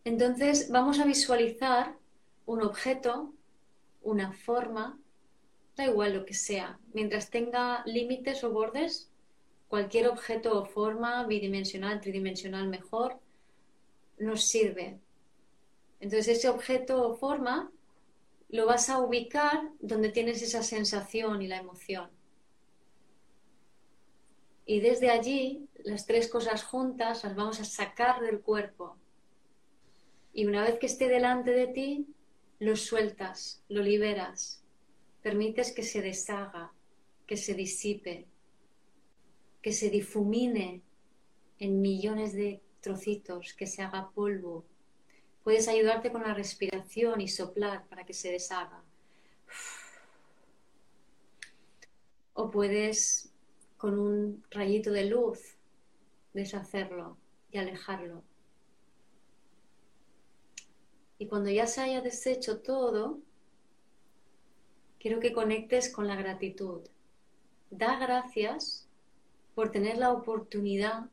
Entonces vamos a visualizar un objeto, una forma, da igual lo que sea, mientras tenga límites o bordes, cualquier objeto o forma, bidimensional, tridimensional mejor, nos sirve. Entonces ese objeto o forma lo vas a ubicar donde tienes esa sensación y la emoción. Y desde allí, las tres cosas juntas las vamos a sacar del cuerpo. Y una vez que esté delante de ti, lo sueltas, lo liberas, permites que se deshaga, que se disipe, que se difumine en millones de trocitos, que se haga polvo. Puedes ayudarte con la respiración y soplar para que se deshaga. O puedes con un rayito de luz deshacerlo y alejarlo. Y cuando ya se haya deshecho todo, quiero que conectes con la gratitud. Da gracias por tener la oportunidad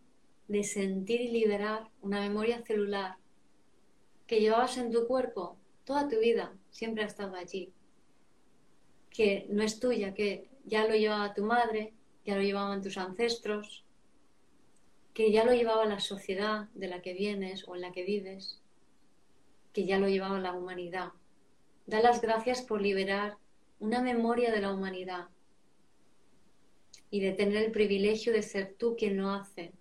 de sentir y liberar una memoria celular que llevabas en tu cuerpo toda tu vida, siempre ha estado allí, que no es tuya, que ya lo llevaba tu madre, ya lo llevaban tus ancestros, que ya lo llevaba la sociedad de la que vienes o en la que vives, que ya lo llevaba la humanidad. Da las gracias por liberar una memoria de la humanidad y de tener el privilegio de ser tú quien lo hace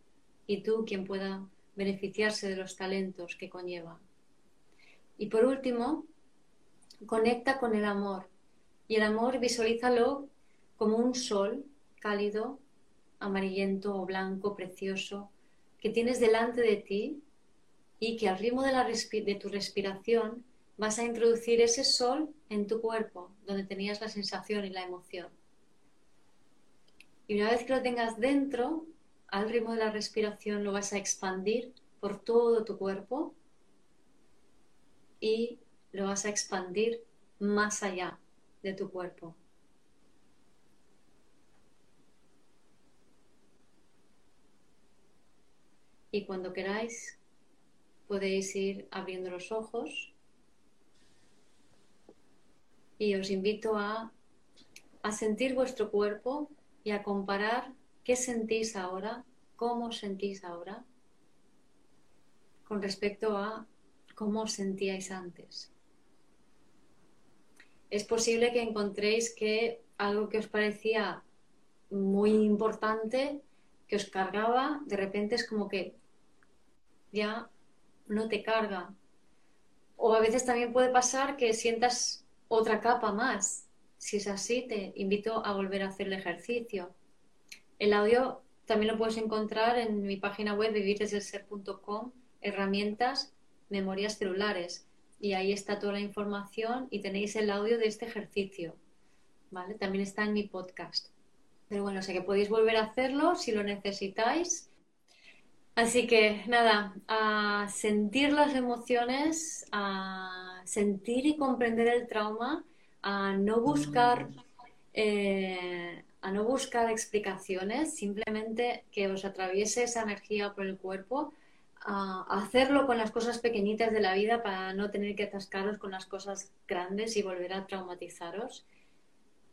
y tú quien pueda beneficiarse de los talentos que conlleva. Y por último, conecta con el amor. Y el amor visualízalo como un sol cálido, amarillento o blanco, precioso, que tienes delante de ti y que al ritmo de, de tu respiración vas a introducir ese sol en tu cuerpo, donde tenías la sensación y la emoción. Y una vez que lo tengas dentro, al ritmo de la respiración lo vas a expandir por todo tu cuerpo y lo vas a expandir más allá de tu cuerpo. Y cuando queráis, podéis ir abriendo los ojos y os invito a, a sentir vuestro cuerpo y a comparar qué sentís ahora, cómo sentís ahora, con respecto a cómo sentíais antes. es posible que encontréis que algo que os parecía muy importante, que os cargaba, de repente es como que ya no te carga. O a veces también puede pasar que sientas otra capa más. Si es así, te invito a volver a hacer el ejercicio. El audio también lo puedes encontrar en mi página web vivirdeselser.com, herramientas, memorias celulares. Y ahí está toda la información y tenéis el audio de este ejercicio. ¿Vale? También está en mi podcast. Pero bueno, sé que podéis volver a hacerlo si lo necesitáis. Así que nada, a sentir las emociones, a sentir y comprender el trauma, a no buscar, eh, a no buscar explicaciones, simplemente que os atraviese esa energía por el cuerpo, a hacerlo con las cosas pequeñitas de la vida para no tener que atascaros con las cosas grandes y volver a traumatizaros.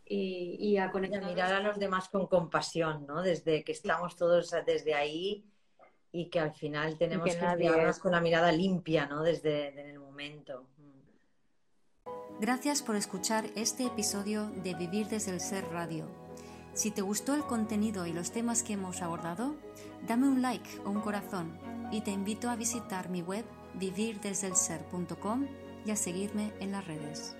Y, a conectar. mirar a los demás con compasión, ¿no? Desde que estamos todos desde ahí y que al final tenemos que, que con la mirada limpia, ¿no? Desde en el momento. Gracias por escuchar este episodio de Vivir desde el Ser Radio. Si te gustó el contenido y los temas que hemos abordado, dame un like o un corazón y te invito a visitar mi web vivirdesdelser.com y a seguirme en las redes.